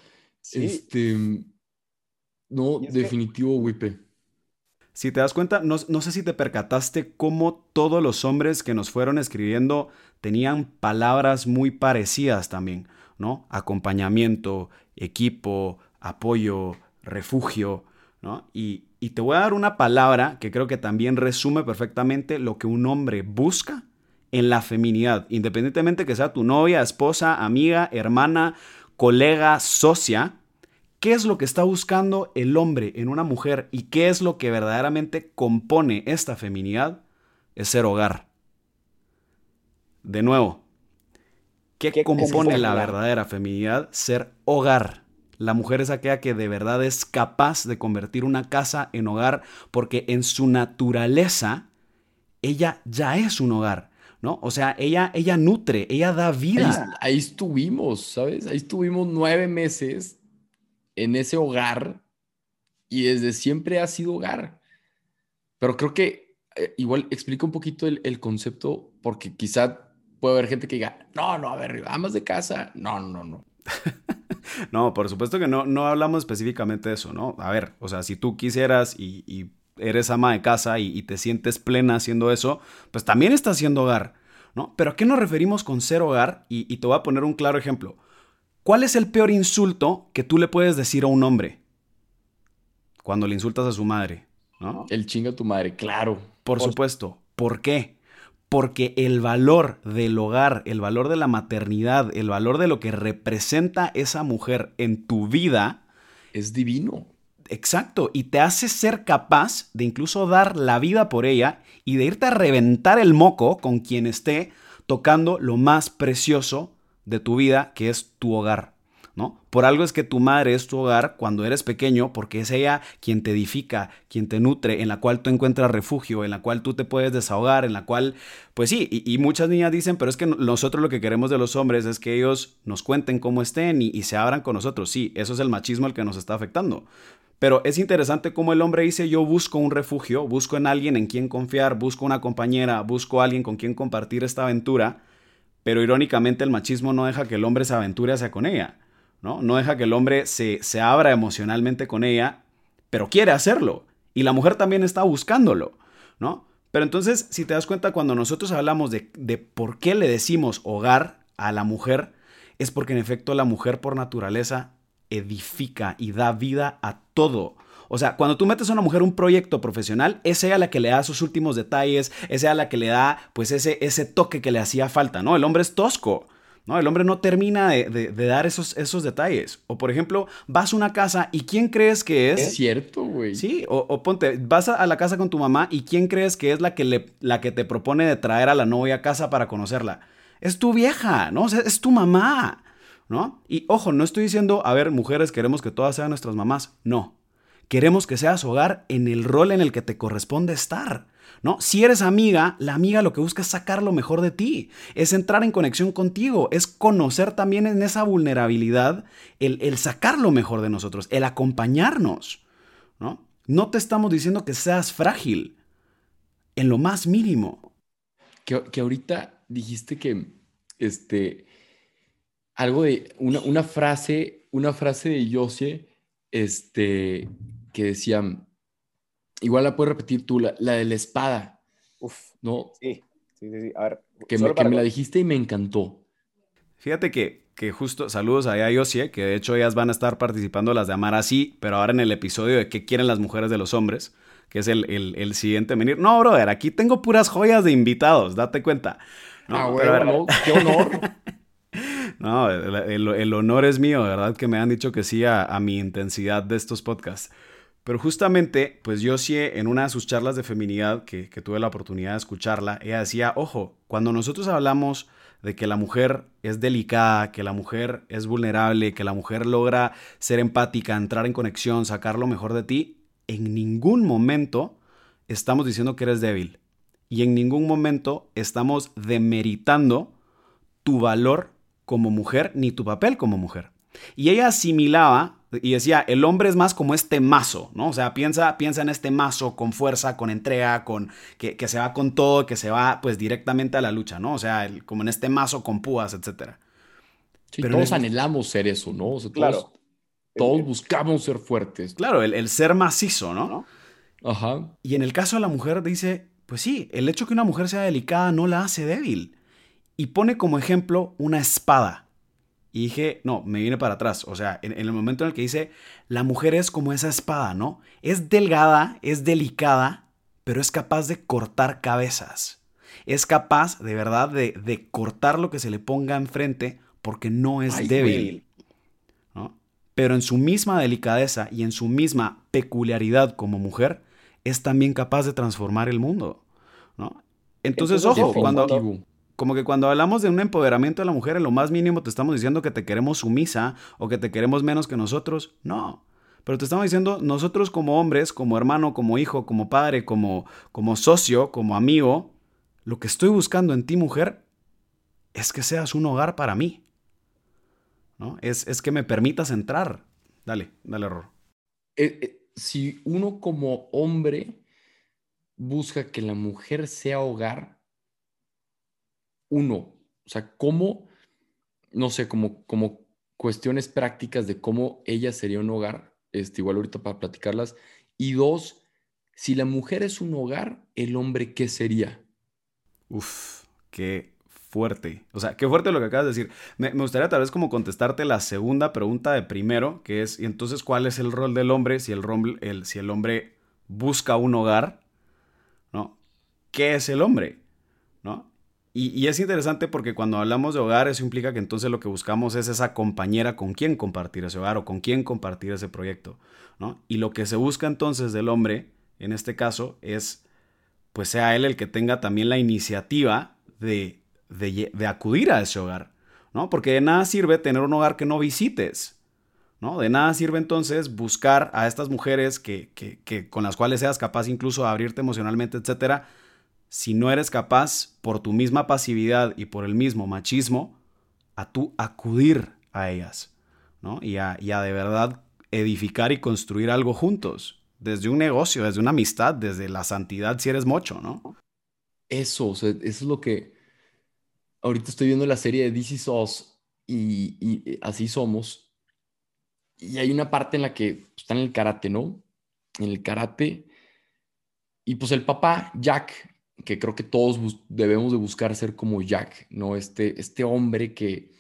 Este. No, definitivo, Wipe. Si te das cuenta, no, sé si te percataste cómo todos los hombres que nos fueron escribiendo tenían palabras muy parecidas también, ¿no? Acompañamiento, equipo, apoyo, refugio, ¿no? Y, te voy a dar una palabra que creo que también resume perfectamente lo que un hombre busca en la feminidad, independientemente que sea tu novia, esposa, amiga, hermana, colega, socia, ¿qué es lo que está buscando el hombre en una mujer y qué es lo que verdaderamente compone esta feminidad? Es ser hogar. De nuevo, ¿qué, compone la verdadera feminidad? Ser hogar. La mujer es aquella que de verdad es capaz de convertir una casa en hogar porque en su naturaleza ella ya es un hogar. ¿no? O sea, ella, ella nutre, ella da vida. Ahí, estuvimos, ¿sabes? Ahí estuvimos nueve meses en ese hogar y desde siempre ha sido hogar. Pero creo que eh, igual explica un poquito el, concepto porque quizá puede haber gente que diga, no, no, a ver, amas de casa, no, no, no. no, por supuesto que no, no hablamos específicamente de eso, ¿no? A ver, o sea, si tú quisieras y, eres ama de casa y, te sientes plena haciendo eso, pues también estás haciendo hogar, ¿no? Pero ¿a qué nos referimos con ser hogar? Y, y te voy a poner un claro ejemplo. ¿Cuál es el peor insulto que tú le puedes decir a un hombre cuando le insultas a su madre? ¿no? El chinga a tu madre, claro. Por supuesto. ¿Por qué? Porque el valor del hogar, el valor de la maternidad, el valor de lo que representa esa mujer en tu vida es divino. Exacto, y te hace ser capaz de incluso dar la vida por ella y de irte a reventar el moco con quien esté tocando lo más precioso de tu vida, que es tu hogar. ¿No? Por algo es que tu madre es tu hogar cuando eres pequeño, porque es ella quien te edifica, quien te nutre, en la cual tú encuentras refugio, en la cual tú te puedes desahogar, en la cual, pues sí, y, muchas niñas dicen, pero es que nosotros lo que queremos de los hombres es que ellos nos cuenten cómo estén y, se abran con nosotros. Sí, eso es el machismo el que nos está afectando. Pero es interesante cómo el hombre dice, yo busco un refugio, busco en alguien en quien confiar, busco una compañera, busco alguien con quien compartir esta aventura pero irónicamente el machismo no deja que el hombre se aventure hacia con ella, ¿no? No deja que el hombre se, se abra emocionalmente con ella, pero quiere hacerlo. Y la mujer también está buscándolo, ¿no? Pero entonces, si te das cuenta, cuando nosotros hablamos de, de por qué le decimos hogar a la mujer, es porque en efecto la mujer por naturaleza edifica y da vida a todo. O sea, cuando tú metes a una mujer un proyecto profesional, es ella la que le da sus últimos detalles, es ella la que le da pues ese, ese toque que le hacía falta, ¿no? El hombre es tosco. ¿no? El hombre no termina de, dar esos, esos detalles. O por ejemplo, vas a una casa y ¿quién crees que es? Es cierto, güey. Sí, o, ponte, vas a, la casa con tu mamá y ¿quién crees que es la que, le, la que te propone de traer a la novia a casa para conocerla? Es tu vieja, ¿no? es tu mamá, ¿no? Y ojo, no estoy diciendo, a ver, mujeres, queremos que todas sean nuestras mamás. No. Queremos que seas hogar en el rol en el que te corresponde estar. ¿No? Si eres amiga, la amiga lo que busca es sacar lo mejor de ti, es entrar en conexión contigo, es conocer también en esa vulnerabilidad el, sacar lo mejor de nosotros, el acompañarnos. ¿no? no te estamos diciendo que seas frágil, en lo más mínimo. Que, ahorita dijiste que este, algo de una, una frase, una frase de Josie, este, que decían, igual la puedes repetir tú, la, de la espada. Uf, ¿no? Sí, sí, sí. A ver, que, me, que me, la dijiste y me encantó. Fíjate que, que justo, saludos a Yosie, que de hecho ellas van a estar participando las de Amar Así, pero ahora en el episodio de qué quieren las mujeres de los hombres, que es el, el, el siguiente venir. No, brother, aquí tengo puras joyas de invitados, date cuenta. No, ah, bueno, qué honor. no, el, el, honor es mío, ¿verdad? Que me han dicho que sí a, a mi intensidad de estos podcasts. Pero justamente, pues yo sí, en una de sus charlas de feminidad, que, tuve la oportunidad de escucharla, ella decía, ojo, cuando nosotros hablamos de que la mujer es delicada, que la mujer es vulnerable, que la mujer logra ser empática, entrar en conexión, sacar lo mejor de ti, en ningún momento estamos diciendo que eres débil. Y en ningún momento estamos demeritando tu valor como mujer ni tu papel como mujer. Y ella asimilaba y decía, el hombre es más como este mazo, ¿no? O sea, piensa, piensa en este mazo con fuerza, con entrega, con que, se va con todo, que se va pues directamente a la lucha, ¿no? O sea, como en este mazo con púas, etc. Pero todos anhelamos ser eso, ¿no? O sea, claro. Todos, buscamos ser fuertes. Claro, el, ser macizo, ¿no? Ajá. Y en el caso de la mujer dice, pues sí, el hecho que una mujer sea delicada no la hace débil. Y pone como ejemplo una espada. Y dije, no, me viene para atrás. O sea, en, el momento en el que dice, la mujer es como esa espada, ¿no? Es delgada, es delicada, pero es capaz de cortar cabezas. Es capaz, de verdad, de, cortar lo que se le ponga enfrente porque no es débil. ¿no? Pero en su misma delicadeza y en su misma peculiaridad como mujer, es también capaz de transformar el mundo. ¿no? Entonces, ojo, cuando, como que cuando hablamos de un empoderamiento de la mujer, en lo más mínimo te estamos diciendo que te queremos sumisa o que te queremos menos que nosotros. No. Pero te estamos diciendo, nosotros como hombres, como hermano, como hijo, como padre, como, como socio, como amigo, lo que estoy buscando en ti, mujer, es que seas un hogar para mí. ¿No? Es, es que me permitas entrar. Dale, dale error. Eh, eh, si uno como hombre busca que la mujer sea hogar, uno, o sea, cómo, no sé, como, cuestiones prácticas de cómo ella sería un hogar, este, igual ahorita para platicarlas. Y dos, si la mujer es un hogar, ¿el hombre qué sería? Uf, qué fuerte. O sea, qué fuerte lo que acabas de decir. Me, gustaría tal vez como contestarte la segunda pregunta de primero, que es, ¿y entonces cuál es el rol del hombre si el, el, si el hombre busca un hogar? ¿No? ¿Qué es el hombre? Y, es interesante porque cuando hablamos de hogar, eso implica que entonces lo que buscamos es esa compañera con quien compartir ese hogar o con quien compartir ese proyecto. ¿no? Y lo que se busca entonces del hombre, en este caso, es pues sea él el que tenga también la iniciativa de de, acudir a ese hogar, ¿no? Porque de nada sirve tener un hogar que no visites, ¿no? De nada sirve entonces buscar a estas mujeres que, con las cuales seas capaz incluso de abrirte emocionalmente, etcétera, si no eres capaz, por tu misma pasividad y por el mismo machismo, a tú acudir a ellas, ¿no? Y a, y a de verdad edificar y construir algo juntos, desde un negocio, desde una amistad, desde la santidad si eres mocho, ¿no? Eso, eso es lo que, ahorita estoy viendo la serie de This Is Us y, así somos. Y hay una parte en la que pues, está en el karate, ¿no? En el karate. Y pues el papá, Jack, que creo que todos debemos de buscar ser como Jack, ¿no? Este, este hombre que,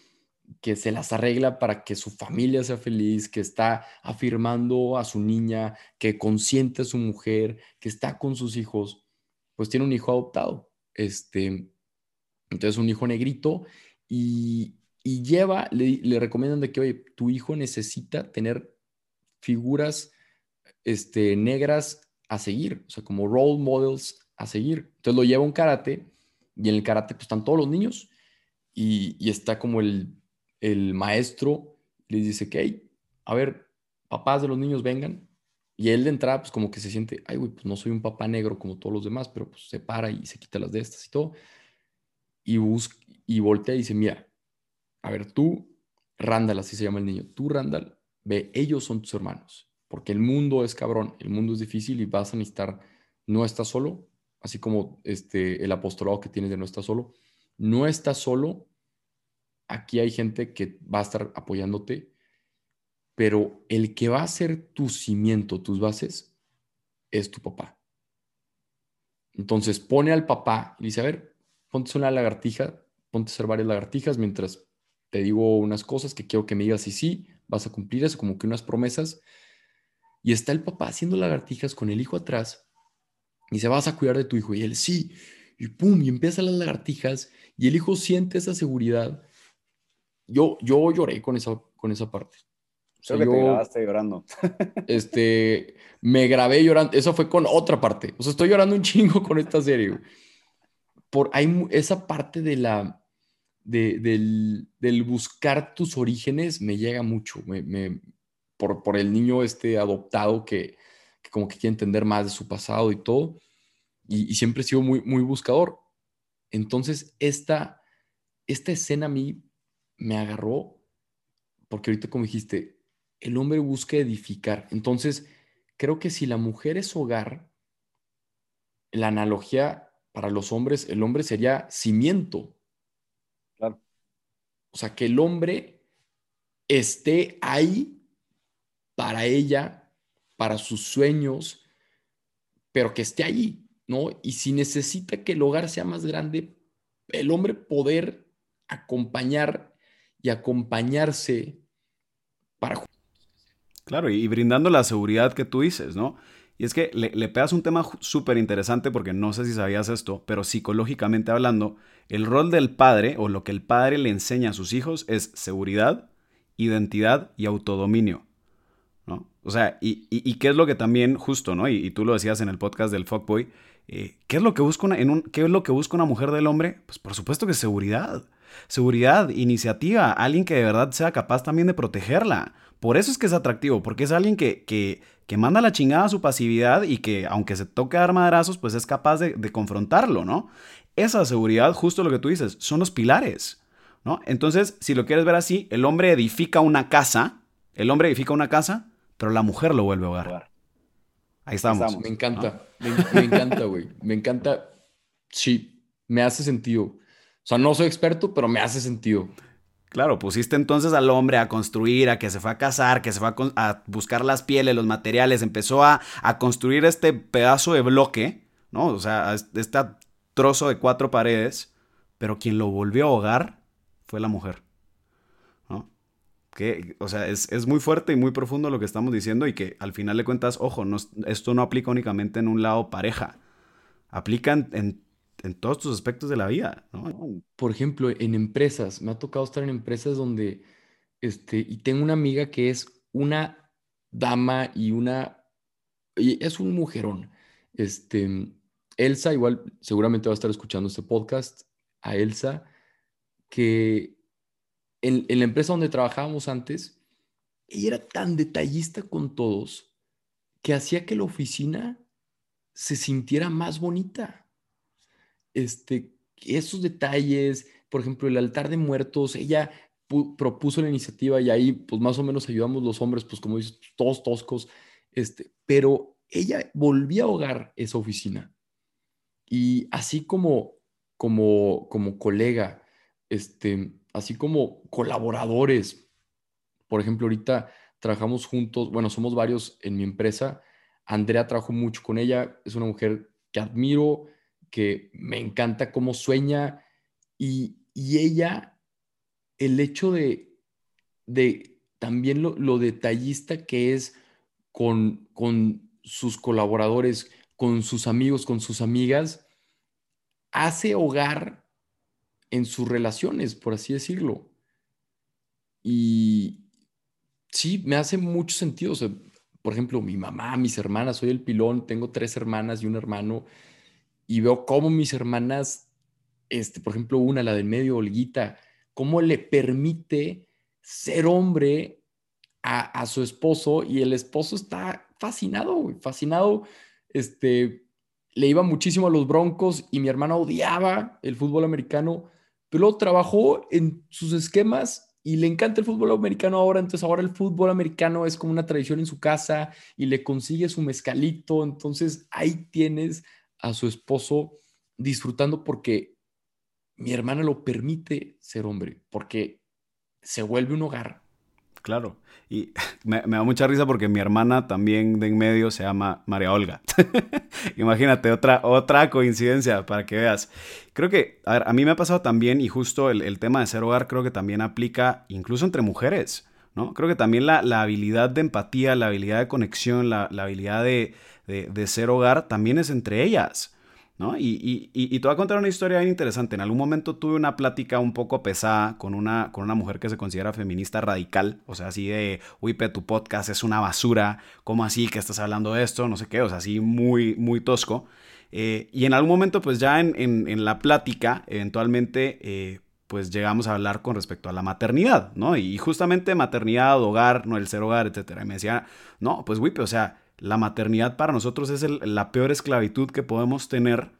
que se las arregla para que su familia sea feliz, que está afirmando a su niña, que consiente a su mujer, que está con sus hijos, pues tiene un hijo adoptado. Este, entonces, un hijo negrito y, lleva, le, recomiendan de que, oye, tu hijo necesita tener figuras este, negras a seguir, o sea, como role models a seguir. Entonces lo lleva un karate y en el karate pues están todos los niños y, está como el, el maestro les dice que, a ver, papás de los niños vengan. Y él de entrada, pues como que se siente, ay, güey, pues no soy un papá negro como todos los demás, pero pues se para y se quita las de estas y todo y, busca, y voltea y dice, mira, a ver, tú, Randall, así se llama el niño, tú, Randall, ve, ellos son tus hermanos, porque el mundo es cabrón, el mundo es difícil y vas a necesitar, no estás solo, así como este, el apostolado que tienes de no estás solo, no estás solo, aquí hay gente que va a estar apoyándote, pero el que va a ser tu cimiento, tus bases, es tu papá. Entonces pone al papá y dice, a ver, ponte una lagartija, ponte a hacer varias lagartijas mientras te digo unas cosas que quiero que me digas y sí, vas a cumplir eso, como que unas promesas. Y está el papá haciendo lagartijas con el hijo atrás y se vas a cuidar de tu hijo. Y él sí, y pum, y empiezan las lagartijas y el hijo siente esa seguridad. Yo, yo lloré con esa, con esa parte. O que te grabaste llorando. este, me grabé llorando. Eso fue con otra parte. O sea, estoy llorando un chingo con esta serie por hay esa parte de la, del, buscar tus orígenes me llega mucho, me, por, por, el niño este adoptado que, como que quiere entender más de su pasado y todo, y, siempre he sido muy, muy buscador. Entonces, esta, esta escena a mí me agarró, porque ahorita como dijiste, el hombre busca edificar. Entonces, creo que si la mujer es hogar, la analogía para los hombres, el hombre sería cimiento. Claro. O sea, que el hombre esté ahí para ella, para sus sueños, pero que esté ahí, ¿no? Y si necesita que el hogar sea más grande, el hombre poder acompañar y acompañarse para... Claro, y brindando la seguridad que tú dices, ¿no? Y es que le, le pegas un tema súper interesante porque no sé si sabías esto, pero psicológicamente hablando, el rol del padre o lo que el padre le enseña a sus hijos es seguridad, identidad y autodominio. O sea, y, qué es lo que también, justo, ¿no? Y, tú lo decías en el podcast del Fuckboy, eh, ¿qué, es lo que busca una, en un, ¿qué es lo que busca una mujer del hombre? Pues por supuesto que seguridad. Seguridad, iniciativa, alguien que de verdad sea capaz también de protegerla. Por eso es que es atractivo, porque es alguien que, que, que manda la chingada a su pasividad y que, aunque se toque dar madrazos, pues es capaz de, confrontarlo, ¿no? Esa seguridad, justo lo que tú dices, son los pilares, ¿no? Entonces, si lo quieres ver así, el hombre edifica una casa, el hombre edifica una casa, pero la mujer lo vuelve a hogar. Ahí estamos. Me encanta, me, me encanta, güey. Me encanta. Sí, me hace sentido. O sea, no soy experto, pero me hace sentido. Claro, pusiste entonces al hombre a construir, a que se fue a cazar, que se fue a, buscar las pieles, los materiales, empezó a, a, construir este pedazo de bloque, ¿no? O sea, este trozo de cuatro paredes, pero quien lo volvió a ahogar fue la mujer. O sea, es, es, muy fuerte y muy profundo lo que estamos diciendo y que al final de cuentas, ojo, no, esto no aplica únicamente en un lado pareja, aplica en en todos tus aspectos de la vida. Por ejemplo, en empresas, me ha tocado estar en empresas donde, este, y tengo una amiga que es una dama y una, y es un mujerón. Este, Elsa, igual seguramente va a estar escuchando este podcast, a Elsa, que en, la empresa donde trabajábamos antes, ella era tan detallista con todos que hacía que la oficina se sintiera más bonita este, esos detalles, por ejemplo, el altar de muertos, ella propuso la iniciativa y ahí pues más o menos ayudamos los hombres, pues como dices, todos toscos, este, pero ella volvía a ahogar esa oficina. Y así como, como, como colega, este, así como colaboradores, por ejemplo, ahorita trabajamos juntos, bueno, somos varios en mi empresa, Andrea trabajó mucho con ella, es una mujer que admiro, que me encanta cómo sueña y, ella, el hecho de, de también lo, detallista que es con, con sus colaboradores, con sus amigos, con sus amigas, hace hogar en sus relaciones, por así decirlo. Y sí, me hace mucho sentido. por ejemplo, mi mamá, mis hermanas, soy el pilón, tengo tres hermanas y un hermano y veo cómo mis hermanas, este, por ejemplo, una, la del medio, Olguita, cómo le permite ser hombre a, su esposo y el esposo está fascinado, fascinado, este, le iba muchísimo a los Broncos y mi hermana odiaba el fútbol americano, pero trabajó en sus esquemas y le encanta el fútbol americano ahora, entonces ahora el fútbol americano es como una tradición en su casa y le consigue su mezcalito, entonces ahí tienes a su esposo disfrutando porque mi hermana lo permite ser hombre, porque se vuelve un hogar. Claro, y me, da mucha risa porque mi hermana también de en medio se llama María Olga. Imagínate, otra, otra coincidencia para que veas. Creo que, a mí me ha pasado también, y justo el, tema de ser hogar creo que también aplica incluso entre mujeres. ¿no? Creo que también la, habilidad de empatía, la habilidad de conexión, la habilidad de, de, ser hogar también es entre ellas. ¿No? Y, y, te voy a contar una historia bien interesante. En algún momento tuve una plática un poco pesada con una, con una mujer que se considera feminista radical. O sea, así de, uy, tu podcast es una basura. ¿Cómo así que estás hablando de esto? No sé qué. O sea, así muy, muy tosco. Eh, y en algún momento, pues ya en, la plática, eventualmente, eh, pues llegamos a hablar con respecto a la maternidad, ¿no? Y justamente maternidad, hogar, no el ser hogar, etcétera. Y me decía, no, pues, Wipe, o sea la maternidad para nosotros es la peor esclavitud que podemos tener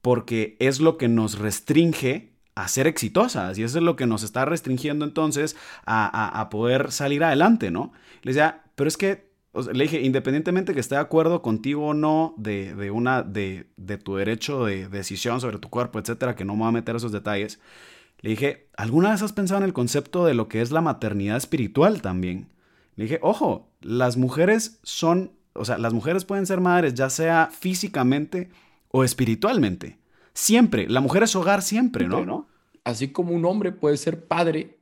porque es lo que nos restringe a ser exitosas y eso es lo que nos está restringiendo entonces a, poder salir adelante, ¿no? Le decía, pero es que, le dije, independientemente que esté de acuerdo contigo o no de, una, de, de, tu derecho de decisión sobre tu cuerpo, etcétera, que no me voy a meter esos detalles, le dije, ¿alguna vez has pensado en el concepto de lo que es la maternidad espiritual también? Le dije, ojo, las mujeres son o sea, las mujeres pueden ser madres ya sea físicamente o espiritualmente. Siempre. La mujer es hogar siempre, ¿no? Así como un hombre puede ser padre.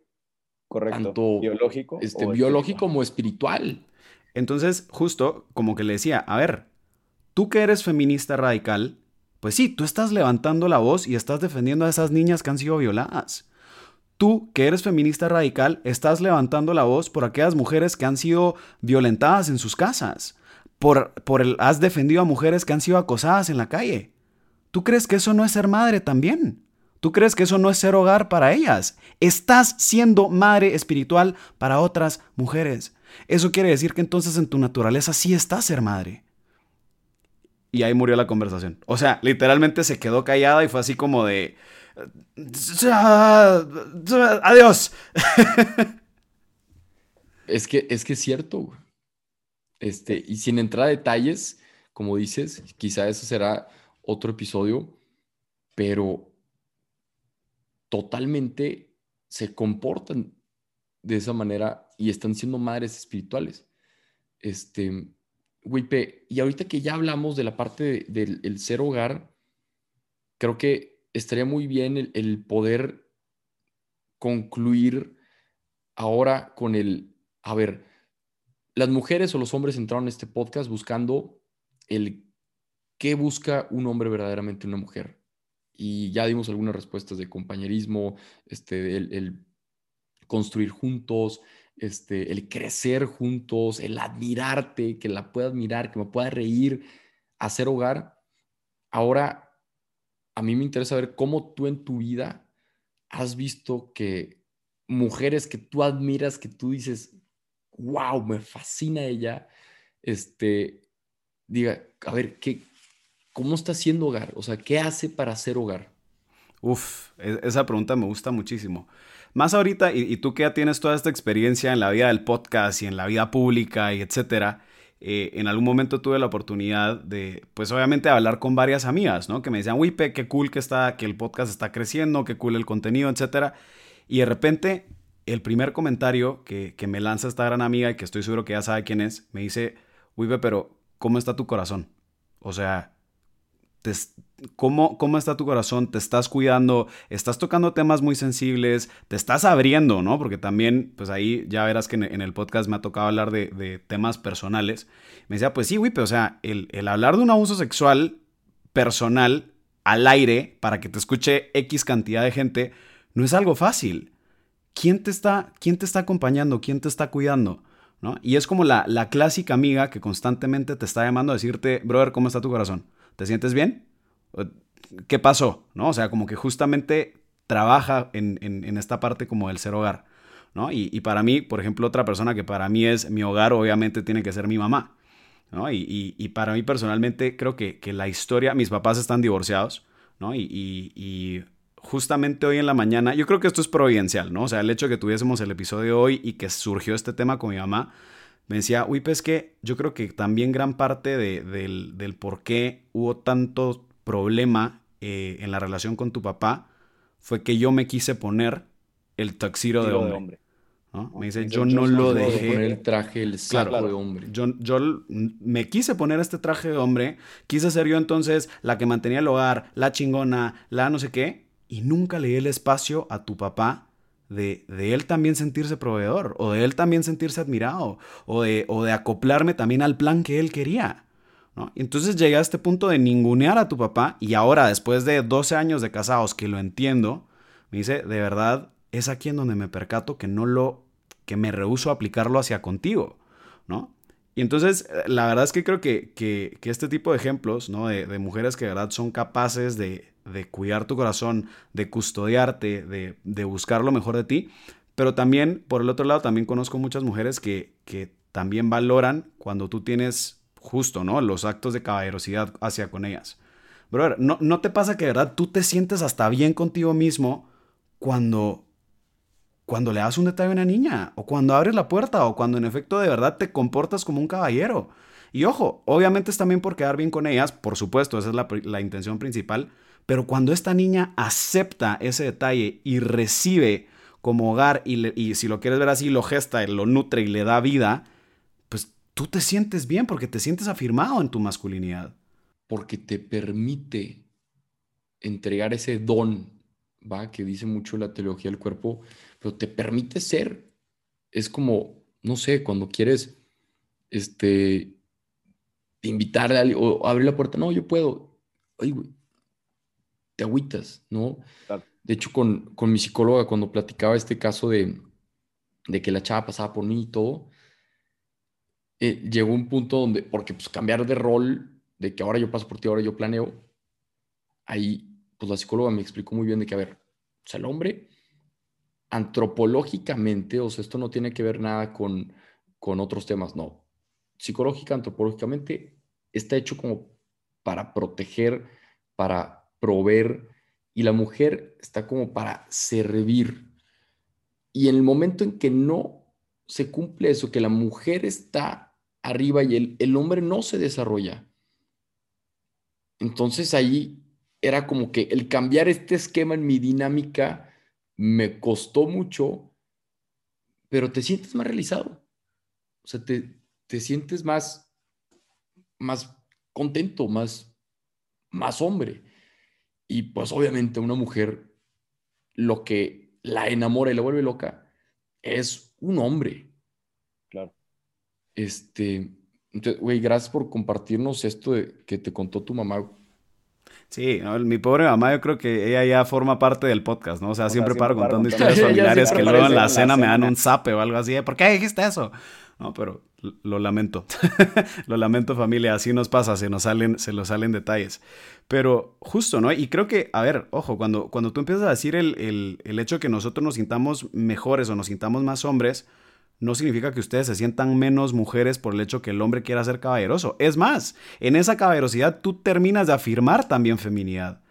Correcto. Tanto biológico. Este, biológico como espiritual. Entonces, justo como que le decía, a ver, tú que eres feminista radical, pues sí, tú estás levantando la voz y estás defendiendo a esas niñas que han sido violadas. Tú, que eres feminista radical, estás levantando la voz por aquellas mujeres que han sido violentadas en sus casas por, el, has defendido a mujeres que han sido acosadas en la calle. ¿Tú crees que eso no es ser madre también? ¿Tú crees que eso no es ser hogar para ellas? Estás siendo madre espiritual para otras mujeres. Eso quiere decir que entonces en tu naturaleza sí estás ser madre. Y ahí murió la conversación. O sea, literalmente se quedó callada y fue así como de... Adiós. Es que es que es cierto. Este, y sin entrar a detalles, como dices, quizá eso será otro episodio, pero totalmente se comportan de esa manera y están siendo madres espirituales. Este, Wipe, y ahorita que ya hablamos de la parte del ser hogar, creo que estaría muy bien el, poder concluir ahora con el, a ver, las mujeres o los hombres entraron en este podcast buscando el qué busca un hombre verdaderamente una mujer. Y ya dimos algunas respuestas de compañerismo, este, el construir juntos, este, el crecer juntos, el admirarte, que la pueda admirar, que me pueda reír, hacer hogar. Ahora, a mí me interesa ver cómo tú en tu vida has visto que mujeres que tú admiras, que tú dices, wow, me fascina ella, este, diga, a ver, ¿qué, ¿cómo está haciendo hogar? O sea, ¿qué hace para hacer hogar? Uf, e, esa pregunta me gusta muchísimo. Más ahorita, y, tú que ya tienes toda esta experiencia en la vida del podcast y en la vida pública y etcétera, eh, en algún momento tuve la oportunidad de, pues obviamente, hablar con varias amigas, ¿no? Que me decían, Wipe, qué cool que, está, que el podcast está creciendo, qué cool el contenido, etcétera. Y de repente, el primer comentario que, que me lanza esta gran amiga y que estoy seguro que ya sabe quién es, me dice, Wipe, pero ¿cómo está tu corazón? O sea, ¿cómo, ¿cómo está tu corazón? ¿Te estás cuidando? ¿Estás tocando temas muy sensibles? ¿Te estás abriendo, no? Porque también, pues ahí ya verás que en, el podcast me ha tocado hablar de, temas personales. Me decía, pues sí, pero o sea, el, hablar de un abuso sexual personal al aire para que te escuche X cantidad de gente no es algo fácil. ¿Quién te está, quién te está acompañando? ¿Quién te está cuidando? ¿No? Y es como la, la clásica amiga que constantemente te está llamando a decirte, brother, ¿cómo está tu corazón? ¿Te sientes bien? ¿Qué pasó? ¿No? O sea, como que justamente trabaja en, esta parte como del ser hogar. ¿no? Y, para mí, por ejemplo, otra persona que para mí es mi hogar, obviamente tiene que ser mi mamá. ¿no? Y, para mí personalmente creo que, la historia, mis papás están divorciados, ¿no? Y, justamente hoy en la mañana, yo creo que esto es providencial, ¿no? O sea, el hecho de que tuviésemos el episodio hoy y que surgió este tema con mi mamá, me decía, uy, pues que yo creo que también gran parte del, por qué hubo tanto problema eh, en la relación con tu papá fue que yo me quise poner el taxiro de hombre. Me dice, yo no lo dejé. Poner el traje, el saco de hombre. Yo, yo me quise poner este traje de hombre. Quise ser yo entonces la que mantenía el hogar, la chingona, la no sé qué. Y nunca le di el espacio a tu papá de, él también sentirse proveedor, o de él también sentirse admirado, o de, o de acoplarme también al plan que él quería. ¿no? entonces llegué a este punto de ningunear a tu papá, y ahora, después de 12 años de casados, que lo entiendo, me dice, de verdad, es aquí en donde me percato que no lo, que me rehuso aplicarlo hacia contigo, ¿no? Y entonces, la verdad es que creo que, que, este tipo de ejemplos, ¿no? De, de mujeres que de verdad son capaces de, de cuidar tu corazón, de custodiarte, de, buscar lo mejor de ti. Pero también, por el otro lado, también conozco muchas mujeres que, que también valoran cuando tú tienes justo, ¿no? Los actos de caballerosidad hacia con ellas. Brother, ¿no, ¿no te pasa que de verdad tú te sientes hasta bien contigo mismo cuando, cuando le das un detalle a una niña? O cuando abres la puerta, o cuando en efecto de verdad te comportas como un caballero. Y ojo, obviamente es también por quedar bien con ellas, por supuesto, esa es la, la intención principal, pero cuando esta niña acepta ese detalle y recibe como hogar y, si lo quieres ver así, lo gesta, lo nutre y le da vida, pues tú te sientes bien porque te sientes afirmado en tu masculinidad. Porque te permite entregar ese don, ¿va? Que dice mucho la teología del cuerpo, pero te permite ser. Es como, no sé, cuando quieres, este, invitarle a alguien o abrir la puerta, no, yo puedo. Ay, güey, te agüitas, ¿no? De hecho, con, mi psicóloga, cuando platicaba este caso de, que la chava pasaba por mí y todo, eh, llegó un punto donde, porque pues cambiar de rol, de que ahora yo paso por ti, ahora yo planeo, ahí, pues la psicóloga me explicó muy bien de que, a ver, o sea, el hombre, antropológicamente, o sea, esto no tiene que ver nada con, con otros temas, no. Psicológica, antropológicamente, está hecho como para proteger, para proveer y la mujer está como para servir. Y en el momento en que no se cumple eso, que la mujer está arriba y el, el hombre no se desarrolla, entonces ahí era como que el cambiar este esquema en mi dinámica me costó mucho, pero te sientes más realizado. O sea, te, te sientes más, más contento, más, más hombre. Y pues obviamente una mujer lo que la enamora y la vuelve loca es un hombre. Claro. Este, güey, gracias por compartirnos esto de que te contó tu mamá. Sí, mi pobre mamá, yo creo que ella ya forma parte del podcast, ¿no? O sea, siempre, paro contando historias familiares que luego en la cena me dan un zape o algo así. ¿Por qué dijiste eso? No, pero lo lamento. lo lamento, familia. Así nos pasa, se nos salen, se nos salen detalles. Pero justo, ¿no? Y creo que, a ver, ojo, cuando, cuando tú empiezas a decir el, el, el hecho que nosotros nos sintamos mejores o nos sintamos más hombres, no significa que ustedes se sientan menos mujeres por el hecho que el hombre quiera ser caballeroso. Es más, en esa caballerosidad tú terminas de afirmar también feminidad.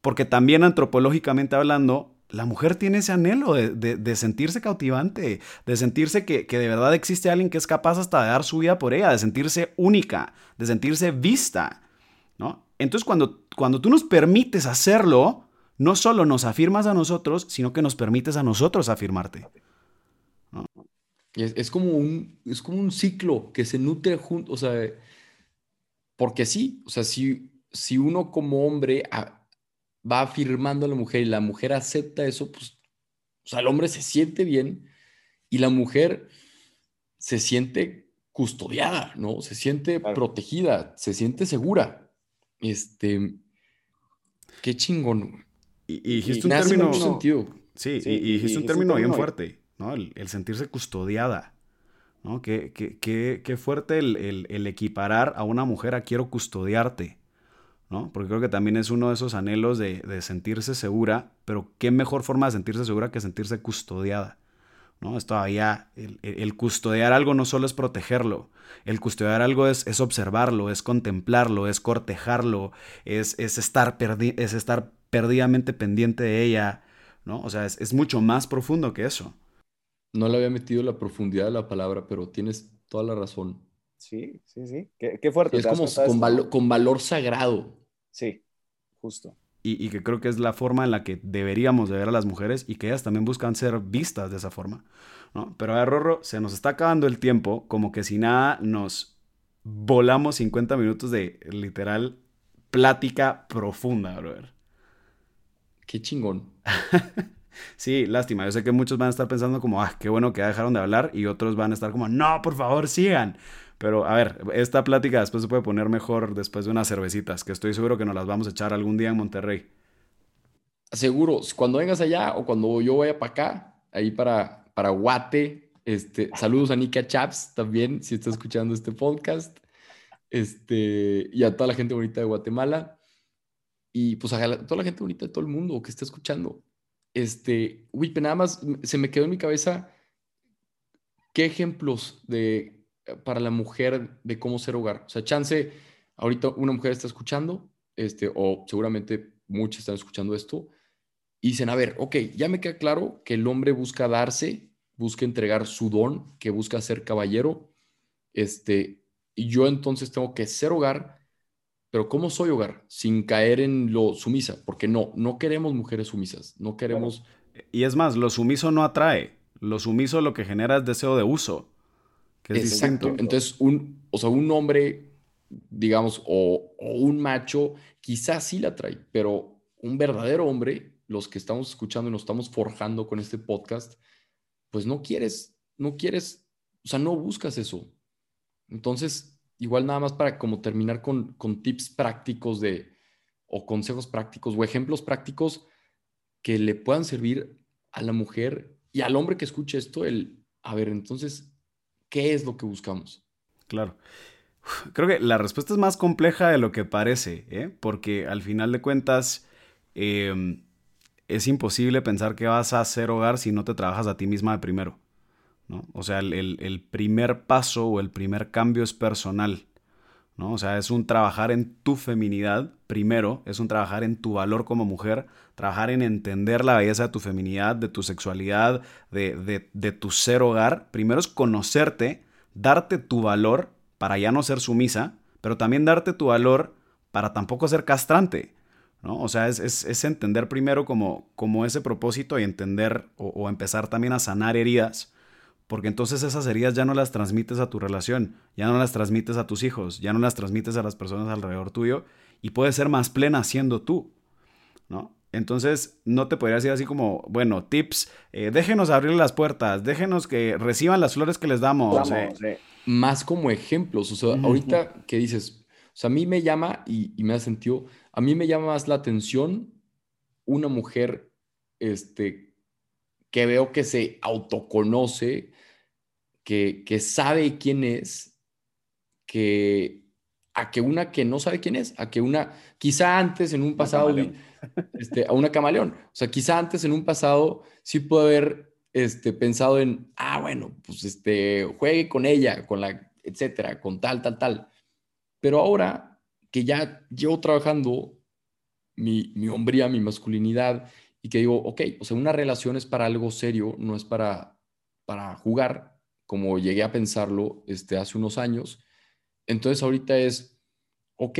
Porque también antropológicamente hablando, la mujer tiene ese anhelo de, sentirse cautivante, de sentirse que, que, de verdad existe alguien que es capaz hasta de dar su vida por ella, de sentirse única, de sentirse vista. ¿no? Entonces cuando, cuando tú nos permites hacerlo, no solo nos afirmas a nosotros, sino que nos permites a nosotros afirmarte. Es, como un, es como un ciclo que se nutre junto, o sea, porque sí, o sea, si, si uno como hombre va afirmando a la mujer y la mujer acepta eso, pues, o sea, el hombre se siente bien y la mujer se siente custodiada, ¿no? Se siente protegida, se siente segura. Este, qué chingón. Y, dijiste un término. Sentido. Sí, y, dijiste un término bien fuerte ¿no? El, sentirse custodiada, ¿no? Qué, qué, fuerte el, equiparar a una mujer a quiero custodiarte, ¿no? Porque creo que también es uno de esos anhelos de, sentirse segura, pero qué mejor forma de sentirse segura que sentirse custodiada, ¿no? Es todavía, el, custodiar algo no solo es protegerlo, el custodiar algo es, es observarlo, es contemplarlo, es cortejarlo, es, es, estar, es estar perdidamente pendiente de ella, ¿no? O sea, es, es mucho más profundo que eso. No le había metido la profundidad de la palabra, pero tienes toda la razón. Sí, sí, sí. Qué, fuerte. Es como con, valor sagrado. Sí, justo. Y, que creo que es la forma en la que deberíamos de ver a las mujeres y que ellas también buscan ser vistas de esa forma. ¿no? Pero a ver, Rorro, se nos está acabando el tiempo, como que si nada nos volamos 50 minutos de literal plática profunda, brother. Qué chingón. Sí, lástima. Yo sé que muchos van a estar pensando como, ah, qué bueno que ya dejaron de hablar y otros van a estar como, no, por favor, sigan. Pero a ver, esta plática después se puede poner mejor después de unas cervecitas, que estoy seguro que nos las vamos a echar algún día en Monterrey. Seguro, cuando vengas allá o cuando yo vaya para acá, ahí para, para Guate, este, saludos a Nika Chaps también, si está escuchando este podcast, este, y a toda la gente bonita de Guatemala, y pues a toda la gente bonita de todo el mundo que está escuchando. Este, uy, nada más se me quedó en mi cabeza qué ejemplos de, para la mujer de cómo ser hogar. O sea, chance, ahorita una mujer está escuchando, este, o seguramente muchas están escuchando esto, y dicen, a ver, ok, ya me queda claro que el hombre busca darse, busca entregar su don, que busca ser caballero, este, y yo entonces tengo que ser hogar, pero ¿cómo soy hogar? Sin caer en lo sumisa, porque no, no queremos mujeres sumisas, no queremos... Y es más, lo sumiso no atrae, lo sumiso lo que genera es deseo de uso. Que es Exacto, entonces un, o sea, un hombre, digamos, o, un macho, quizás sí la atrae, pero un verdadero hombre, los que estamos escuchando y nos estamos forjando con este podcast, pues no quieres, no quieres, o sea, no buscas eso. Entonces, igual nada más para como terminar con, con tips prácticos de, o consejos prácticos o ejemplos prácticos que le puedan servir a la mujer y al hombre que escuche esto, el, a ver, entonces, ¿qué es lo que buscamos? Claro. Creo que la respuesta es más compleja de lo que parece, ¿eh? porque al final de cuentas em, es imposible pensar que vas a hacer hogar si no te trabajas a ti misma de primero. O sea, el, primer paso o el primer cambio es personal, ¿no? O sea, es un trabajar en tu feminidad primero, es un trabajar en tu valor como mujer, trabajar en entender la belleza de tu feminidad, de tu sexualidad, de, de tu ser hogar. Primero es conocerte, darte tu valor para ya no ser sumisa, pero también darte tu valor para tampoco ser castrante. ¿no? O sea, es, entender primero como, como ese propósito y entender o, empezar también a sanar heridas, porque entonces esas heridas ya no las transmites a tu relación, ya no las transmites a tus hijos, ya no las transmites a las personas alrededor tuyo y puedes ser más plena siendo tú, ¿no? Entonces, no te podría decir así como, bueno, tips, eh, déjenos abrir las puertas, déjenos que reciban las flores que les damos. Eh. Más como ejemplos, o sea, ahorita que dices, o sea, a mí me llama y, y me ha sentido a mí me llama más la atención una mujer este, que veo que se autoconoce, que, que sabe quién es, que a que una que no sabe quién es, a que una, quizá antes en un pasado, este, a una camaleón, o sea, quizá antes en un pasado sí puede haber este, pensado en, ah, bueno, pues este, juegue con ella, con la, etcétera, con tal, tal, tal. Pero ahora que ya llevo trabajando mi, mi hombría, mi masculinidad, y que digo, ok, o sea, una relación es para algo serio, no es para, para jugar, como llegué a pensarlo este, hace unos años. Entonces ahorita es, ok,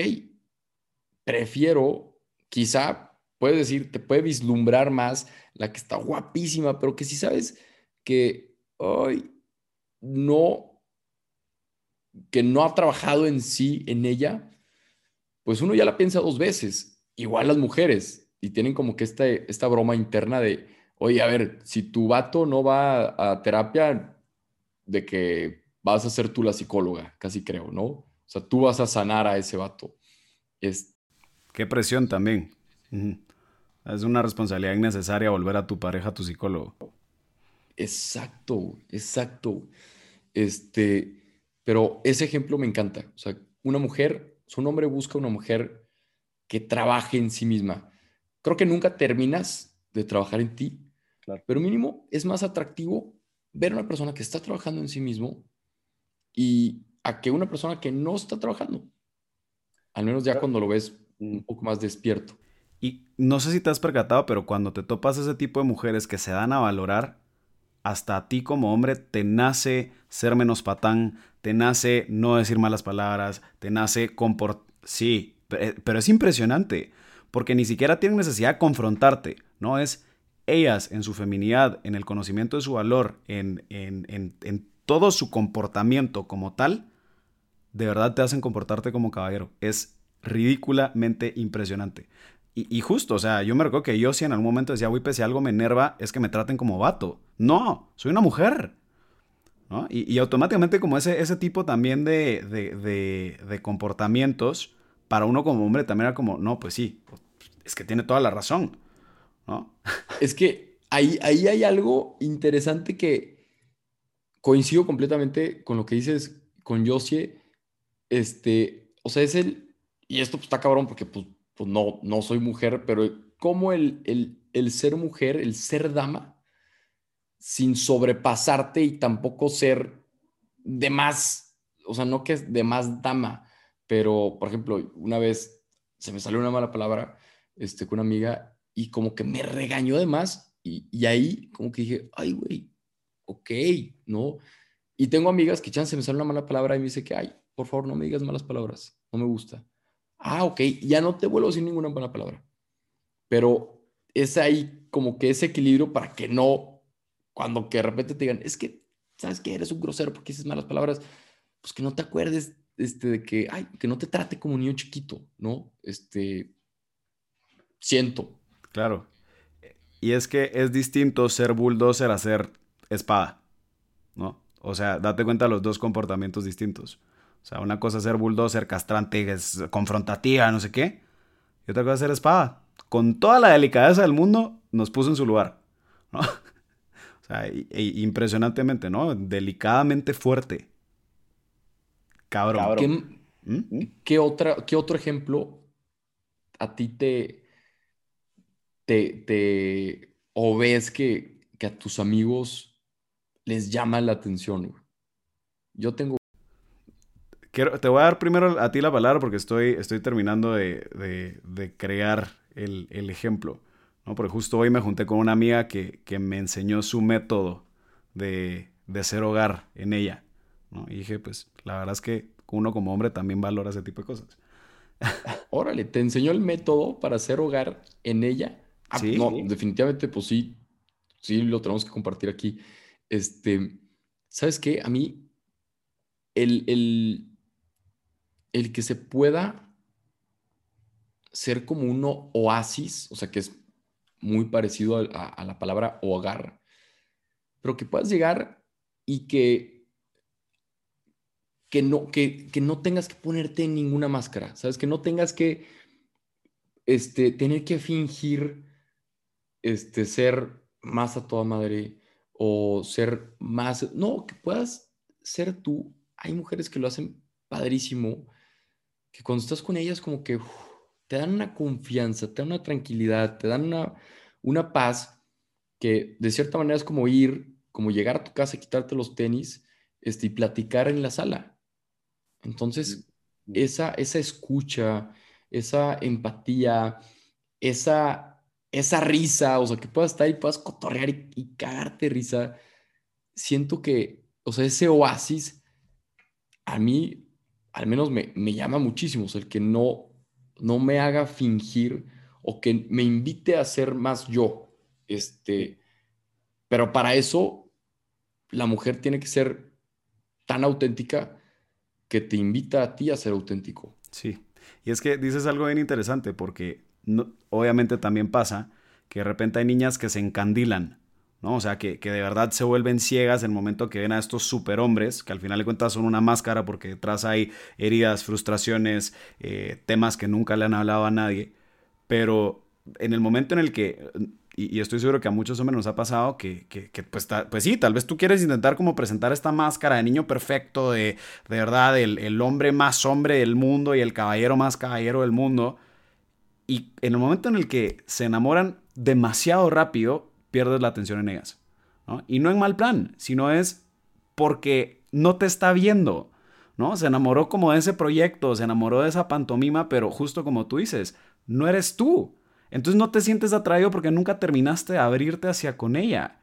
prefiero, quizá, puedes decir, te puede vislumbrar más la que está guapísima, pero que si sabes que hoy no, que no ha trabajado en sí, en ella, pues uno ya la piensa dos veces. Igual las mujeres, y tienen como que esta, esta broma interna de, oye, a ver, si tu vato no va a terapia, de que vas a ser tú la psicóloga, casi creo, ¿no? O sea, tú vas a sanar a ese vato. Es... Qué presión también. Es una responsabilidad innecesaria volver a tu pareja tu psicólogo. Exacto, exacto. Este, pero ese ejemplo me encanta. O sea, una mujer un hombre busca una mujer que trabaje en sí misma. Creo que nunca terminas de trabajar en ti, pero mínimo es más atractivo ver a una persona que está trabajando en sí mismo y a que una persona que no está trabajando. Al menos ya cuando lo ves un poco más despierto. Y no sé si te has percatado, pero cuando te topas ese tipo de mujeres que se dan a valorar, hasta a ti como hombre te nace ser menos patán, te nace no decir malas palabras, te nace comportar... Sí, pero es impresionante, porque ni siquiera tienen necesidad de confrontarte, ¿no? Es ellas en su feminidad, en el conocimiento de su valor, en, en, todo su comportamiento como tal, de verdad te hacen comportarte como caballero. Es ridículamente impresionante. Y, justo, o sea, yo me recuerdo que yo si en algún momento decía, uy, si algo me enerva, es que me traten como vato. No, soy una mujer. Y, automáticamente como ese, ese tipo también de, de, comportamientos, para uno como hombre también era como, no, pues sí, es que tiene toda la razón, Es que ahí, ahí hay algo interesante que coincido completamente con lo que dices con Josie, este, o sea, es el, y esto pues, está cabrón porque pues, pues no, no soy mujer, pero como el, el, el ser mujer, el ser dama, sin sobrepasarte y tampoco ser de más, o sea, no que es de más dama, pero, por ejemplo, una vez se me salió una mala palabra este, con una amiga y como que me regañó de más y, ahí como que dije, ay, güey, ok, ¿no? Y tengo amigas que chance me sale una mala palabra y me dice que, ay, por favor, no me digas malas palabras, no me gusta. Ah, ok, ya no te vuelvo decir ninguna mala palabra. Pero es ahí como que ese equilibrio para que no cuando que de repente te digan, es que, ¿sabes que Eres un grosero porque dices malas palabras. Pues que no te acuerdes este, de que, ay, que no te trate como un niño chiquito, ¿no? Este, siento. Claro. Y es que es distinto ser bulldozer a ser espada, ¿no? O sea, date cuenta de los dos comportamientos distintos. O sea, una cosa es ser bulldozer, castrante, es confrontativa, no sé qué. Y otra cosa es ser espada. Con toda la delicadeza del mundo, nos puso en su lugar, ¿no? impresionantemente, ¿no? Delicadamente fuerte. Cabrón. ¿Mm? ¿Qué, otra, ¿Qué otro ejemplo a ti te, te, o ves que, a tus amigos les llama la atención? Yo tengo... Quiero, te voy a dar primero a ti la palabra porque estoy, estoy terminando de, crear el, el ejemplo. Porque justo hoy me junté con una amiga que, me enseñó su método de, de ser hogar en ella, Y dije, pues la verdad es que uno como hombre también valora ese tipo de cosas. órale, te enseñó el método para hacer hogar en ella. Ah, Sí. No, definitivamente, pues sí, sí lo tenemos que compartir aquí. Este, ¿sabes qué? A mí, el, el, el que se pueda ser como un oasis, o sea, que es muy parecido a, a- a la palabra hogar, pero que puedas llegar y que, que, no, que, que no tengas que ponerte ninguna máscara, ¿sabes? Que no tengas que este, tener que fingir este, ser más a toda madre o ser más, no, que puedas ser tú. Hay mujeres que lo hacen padrísimo, que cuando estás con ellas como que uf, te dan una confianza, te dan una tranquilidad, te dan una, una paz que de cierta manera es como ir, como llegar a tu casa, quitarte los tenis este, y platicar en la sala. Entonces, esa, esa escucha, esa empatía, esa, esa risa, o sea, que puedas estar ahí, puedas cotorrear y, y cagarte risa, siento que, o sea, ese oasis a mí al menos me, me llama muchísimo, o sea, el que no, no me haga fingir o que me invite a ser más yo. Este, pero para eso la mujer tiene que ser tan auténtica que te invita a ti a ser auténtico. Sí. Y es que dices algo bien interesante porque obviamente también pasa que de repente hay niñas que se encandilan, ¿no? O sea, que, que de verdad se vuelven ciegas en el momento que ven a estos superhombres, que al final de cuentas son una máscara porque detrás hay heridas, frustraciones, eh, temas que nunca le han hablado a nadie. Pero en el momento en el que, y, estoy seguro que a muchos hombres nos ha pasado, que, que, pues, pues sí, tal vez tú quieres intentar como presentar esta máscara de niño perfecto, de, de verdad, el, el hombre más hombre del mundo y el caballero más caballero del mundo. Y en el momento en el que se enamoran demasiado rápido, pierdes la atención en ellas. Y no en mal plan, sino es porque no te está viendo. ¿no? Se enamoró como de ese proyecto, se enamoró de esa pantomima, pero justo como tú dices, no eres tú. Entonces no te sientes atraído porque nunca terminaste de abrirte hacia con ella.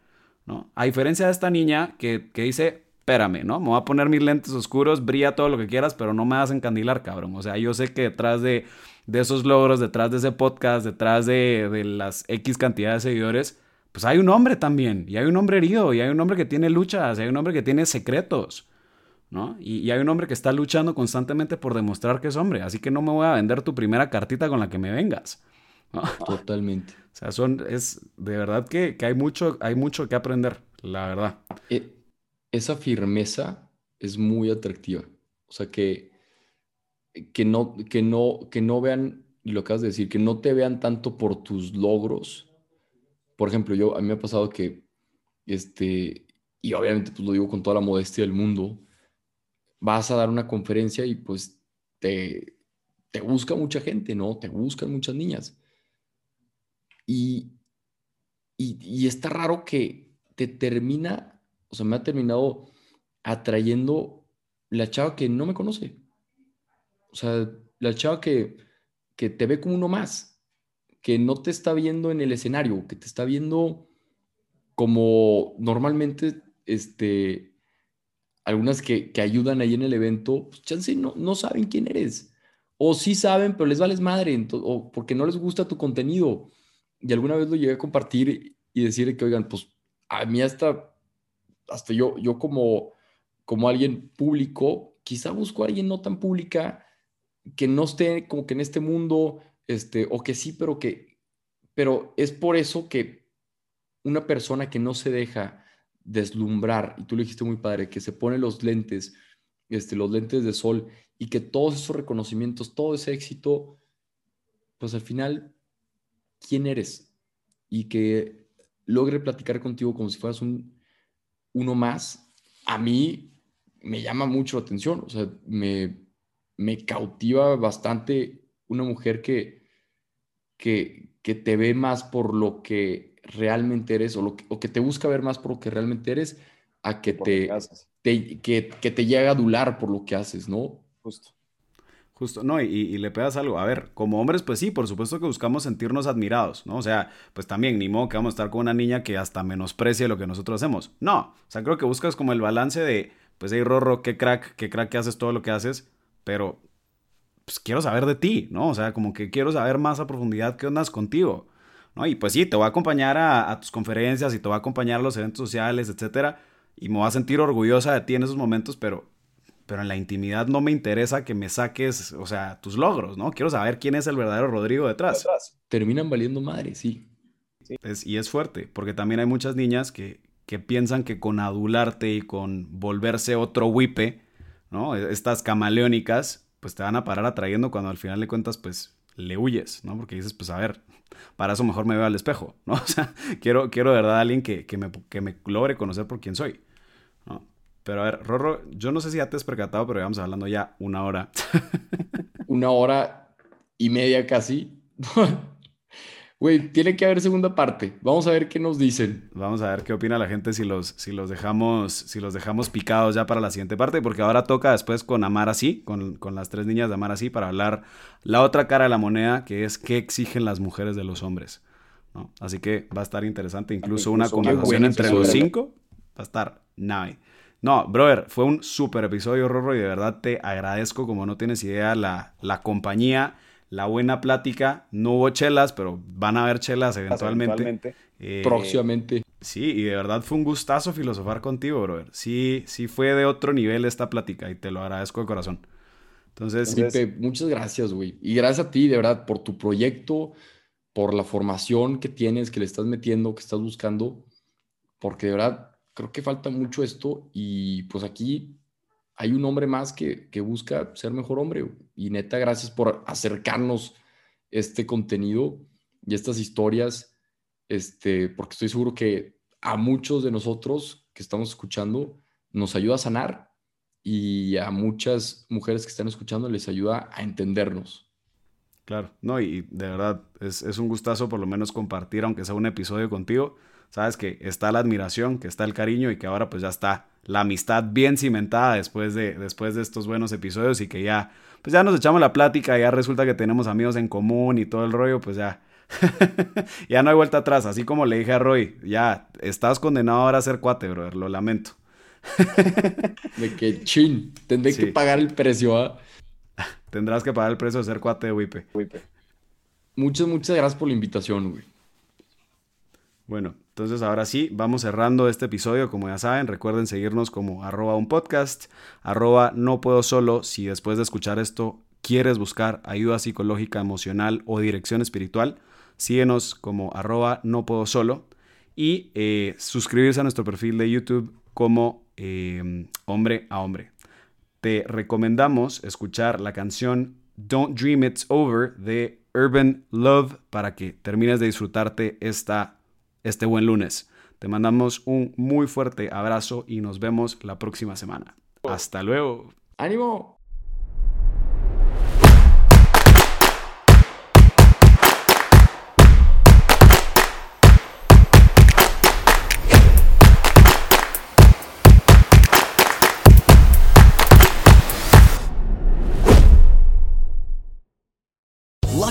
¿no? A diferencia de esta niña que, que dice, espérame, ¿no? Me voy a poner mis lentes oscuros, brilla todo lo que quieras, pero no me vas a encandilar, cabrón. O sea, yo sé que detrás de, de esos logros, detrás de ese podcast, detrás de, de las X cantidad de seguidores, pues hay un hombre también, y hay un hombre herido, y hay un hombre que tiene luchas, y hay un hombre que tiene secretos, ¿no? Y, y hay un hombre que está luchando constantemente por demostrar que es hombre, así que no me voy a vender tu primera cartita con la que me vengas. ¿no? Totalmente. O sea, son, es de verdad que, que hay, mucho, hay mucho que aprender, la verdad. E- esa firmeza es muy atractiva. O sea, que, que, no, que, no, que no vean, lo acabas de decir, que no te vean tanto por tus logros. Por ejemplo, yo, a mí me ha pasado que, este, y obviamente pues lo digo con toda la modestia del mundo, vas a dar una conferencia y pues te, te busca mucha gente, ¿no? Te buscan muchas niñas. Y, y, y está raro que te termina, o sea, me ha terminado atrayendo la chava que no me conoce. O sea, la chava que, que te ve como uno más, que no te está viendo en el escenario, que te está viendo como normalmente, este, algunas que, que ayudan ahí en el evento, pues chance no, no saben quién eres. O sí saben, pero les vales madre, o porque no les gusta tu contenido. Y alguna vez lo llegué a compartir y decir que, oigan, pues a mí hasta, hasta yo, yo como, como alguien público, quizá busco a alguien no tan pública, que no esté como que en este mundo, este, o que sí, pero que, pero es por eso que una persona que no se deja deslumbrar, y tú lo dijiste muy padre, que se pone los lentes, este, los lentes de sol, y que todos esos reconocimientos, todo ese éxito, pues al final, ¿quién eres? Y que logre platicar contigo como si fueras un, uno más, a mí me llama mucho la atención, o sea, me, me cautiva bastante una mujer que, que, que te ve más por lo que realmente eres o, lo que, o que te busca ver más por lo que realmente eres a que Por te, te- que, que te llega a adular por lo que haces, ¿no? Justo. Justo, no, y, y le pegas algo. A ver, como hombres, pues sí, por supuesto que buscamos sentirnos admirados, ¿no? O sea, pues también, ni modo que vamos a estar con una niña que hasta menosprecie lo que nosotros hacemos. No, o sea, creo que buscas como el balance de, pues, hey, Rorro, qué crack, qué crack que haces todo lo que haces, pero pues quiero saber de ti, ¿no? O sea, como que quiero saber más a profundidad qué ondas contigo, ¿no? Y pues sí, te voy a acompañar a, a tus conferencias y te voy a acompañar a los eventos sociales, etcétera, y me voy a sentir orgullosa de ti en esos momentos, pero pero en la intimidad no me interesa que me saques, o sea, tus logros, ¿no? Quiero saber quién es el verdadero Rodrigo detrás. Terminan valiendo madre, sí. y es fuerte, porque también hay muchas niñas que, que piensan que con adularte y con volverse otro wipe, ¿no? E, estas camaleónicas, pues te van a parar atrayendo cuando al final de cuentas, pues le huyes, ¿no? Porque dices, pues a ver, para eso mejor me veo al espejo, ¿no? O sea, quiero, quiero de verdad a alguien que, que, me, que me logre conocer por quién soy. Pero a ver, Rorro, yo no sé si ya te has percatado, pero vamos hablando ya una hora. una hora y media casi. Güey, tiene que haber segunda parte. Vamos a ver qué nos dicen. Vamos a ver qué opina la gente si los, si los, dejamos, si los dejamos picados ya para la siguiente parte, porque ahora toca después con Amar así, con, con las tres niñas de Amar así, para hablar la otra cara de la moneda, que es qué exigen las mujeres de los hombres. ¿no? Así que va a estar interesante, incluso, una conversación entre los cinco. Va a estar nave. No, brother, fue un súper episodio, Rorro, y de verdad te agradezco, como no tienes idea, la, la compañía, la buena plática. No hubo chelas, pero van a haber chelas eventualmente. Eh, Próximamente. Sí, y de verdad fue un gustazo filosofar contigo, brother. Sí, sí fue de otro nivel esta plática y te lo agradezco de corazón. Entonces, Felipe, muchas gracias, güey. Y gracias a ti, de verdad, por tu proyecto, por la formación que tienes, que le estás metiendo, que estás buscando, porque de verdad creo que falta mucho esto y pues aquí hay un hombre más que, busca ser mejor hombre. Y neta, gracias por acercarnos este contenido y estas historias, este, porque estoy seguro que a muchos de nosotros que estamos escuchando nos ayuda a sanar y a muchas mujeres que están escuchando les ayuda a entendernos. Claro, no, y de verdad es, es un gustazo por lo menos compartir, aunque sea un episodio contigo sabes que está la admiración, que está el cariño y que ahora pues ya está la amistad bien cimentada después de, después de estos buenos episodios y que ya, pues ya nos echamos la plática, ya resulta que tenemos amigos en común y todo el rollo, pues ya, ya no hay vuelta atrás, así como le dije a Roy, ya estás condenado ahora a ser cuate, brother, lo lamento. de que chin, tendré que pagar el precio, ¿ah? Tendrás que pagar el precio de ser cuate de Wipe. Muchas, muchas gracias por la invitación, güey. Bueno, entonces ahora sí, vamos cerrando este episodio. Como ya saben, recuerden seguirnos como arroba un podcast, arroba no puedo solo. Si después de escuchar esto quieres buscar ayuda psicológica, emocional o dirección espiritual, síguenos como arroba no puedo solo. Y eh, suscribirse a nuestro perfil de YouTube como em, hombre a hombre. Te recomendamos escuchar la canción Don't Dream It's Over de Urban Love para que termines de disfrutarte esta este buen lunes. Te mandamos un muy fuerte abrazo y nos vemos la próxima semana. Hasta luego. ¡Ánimo!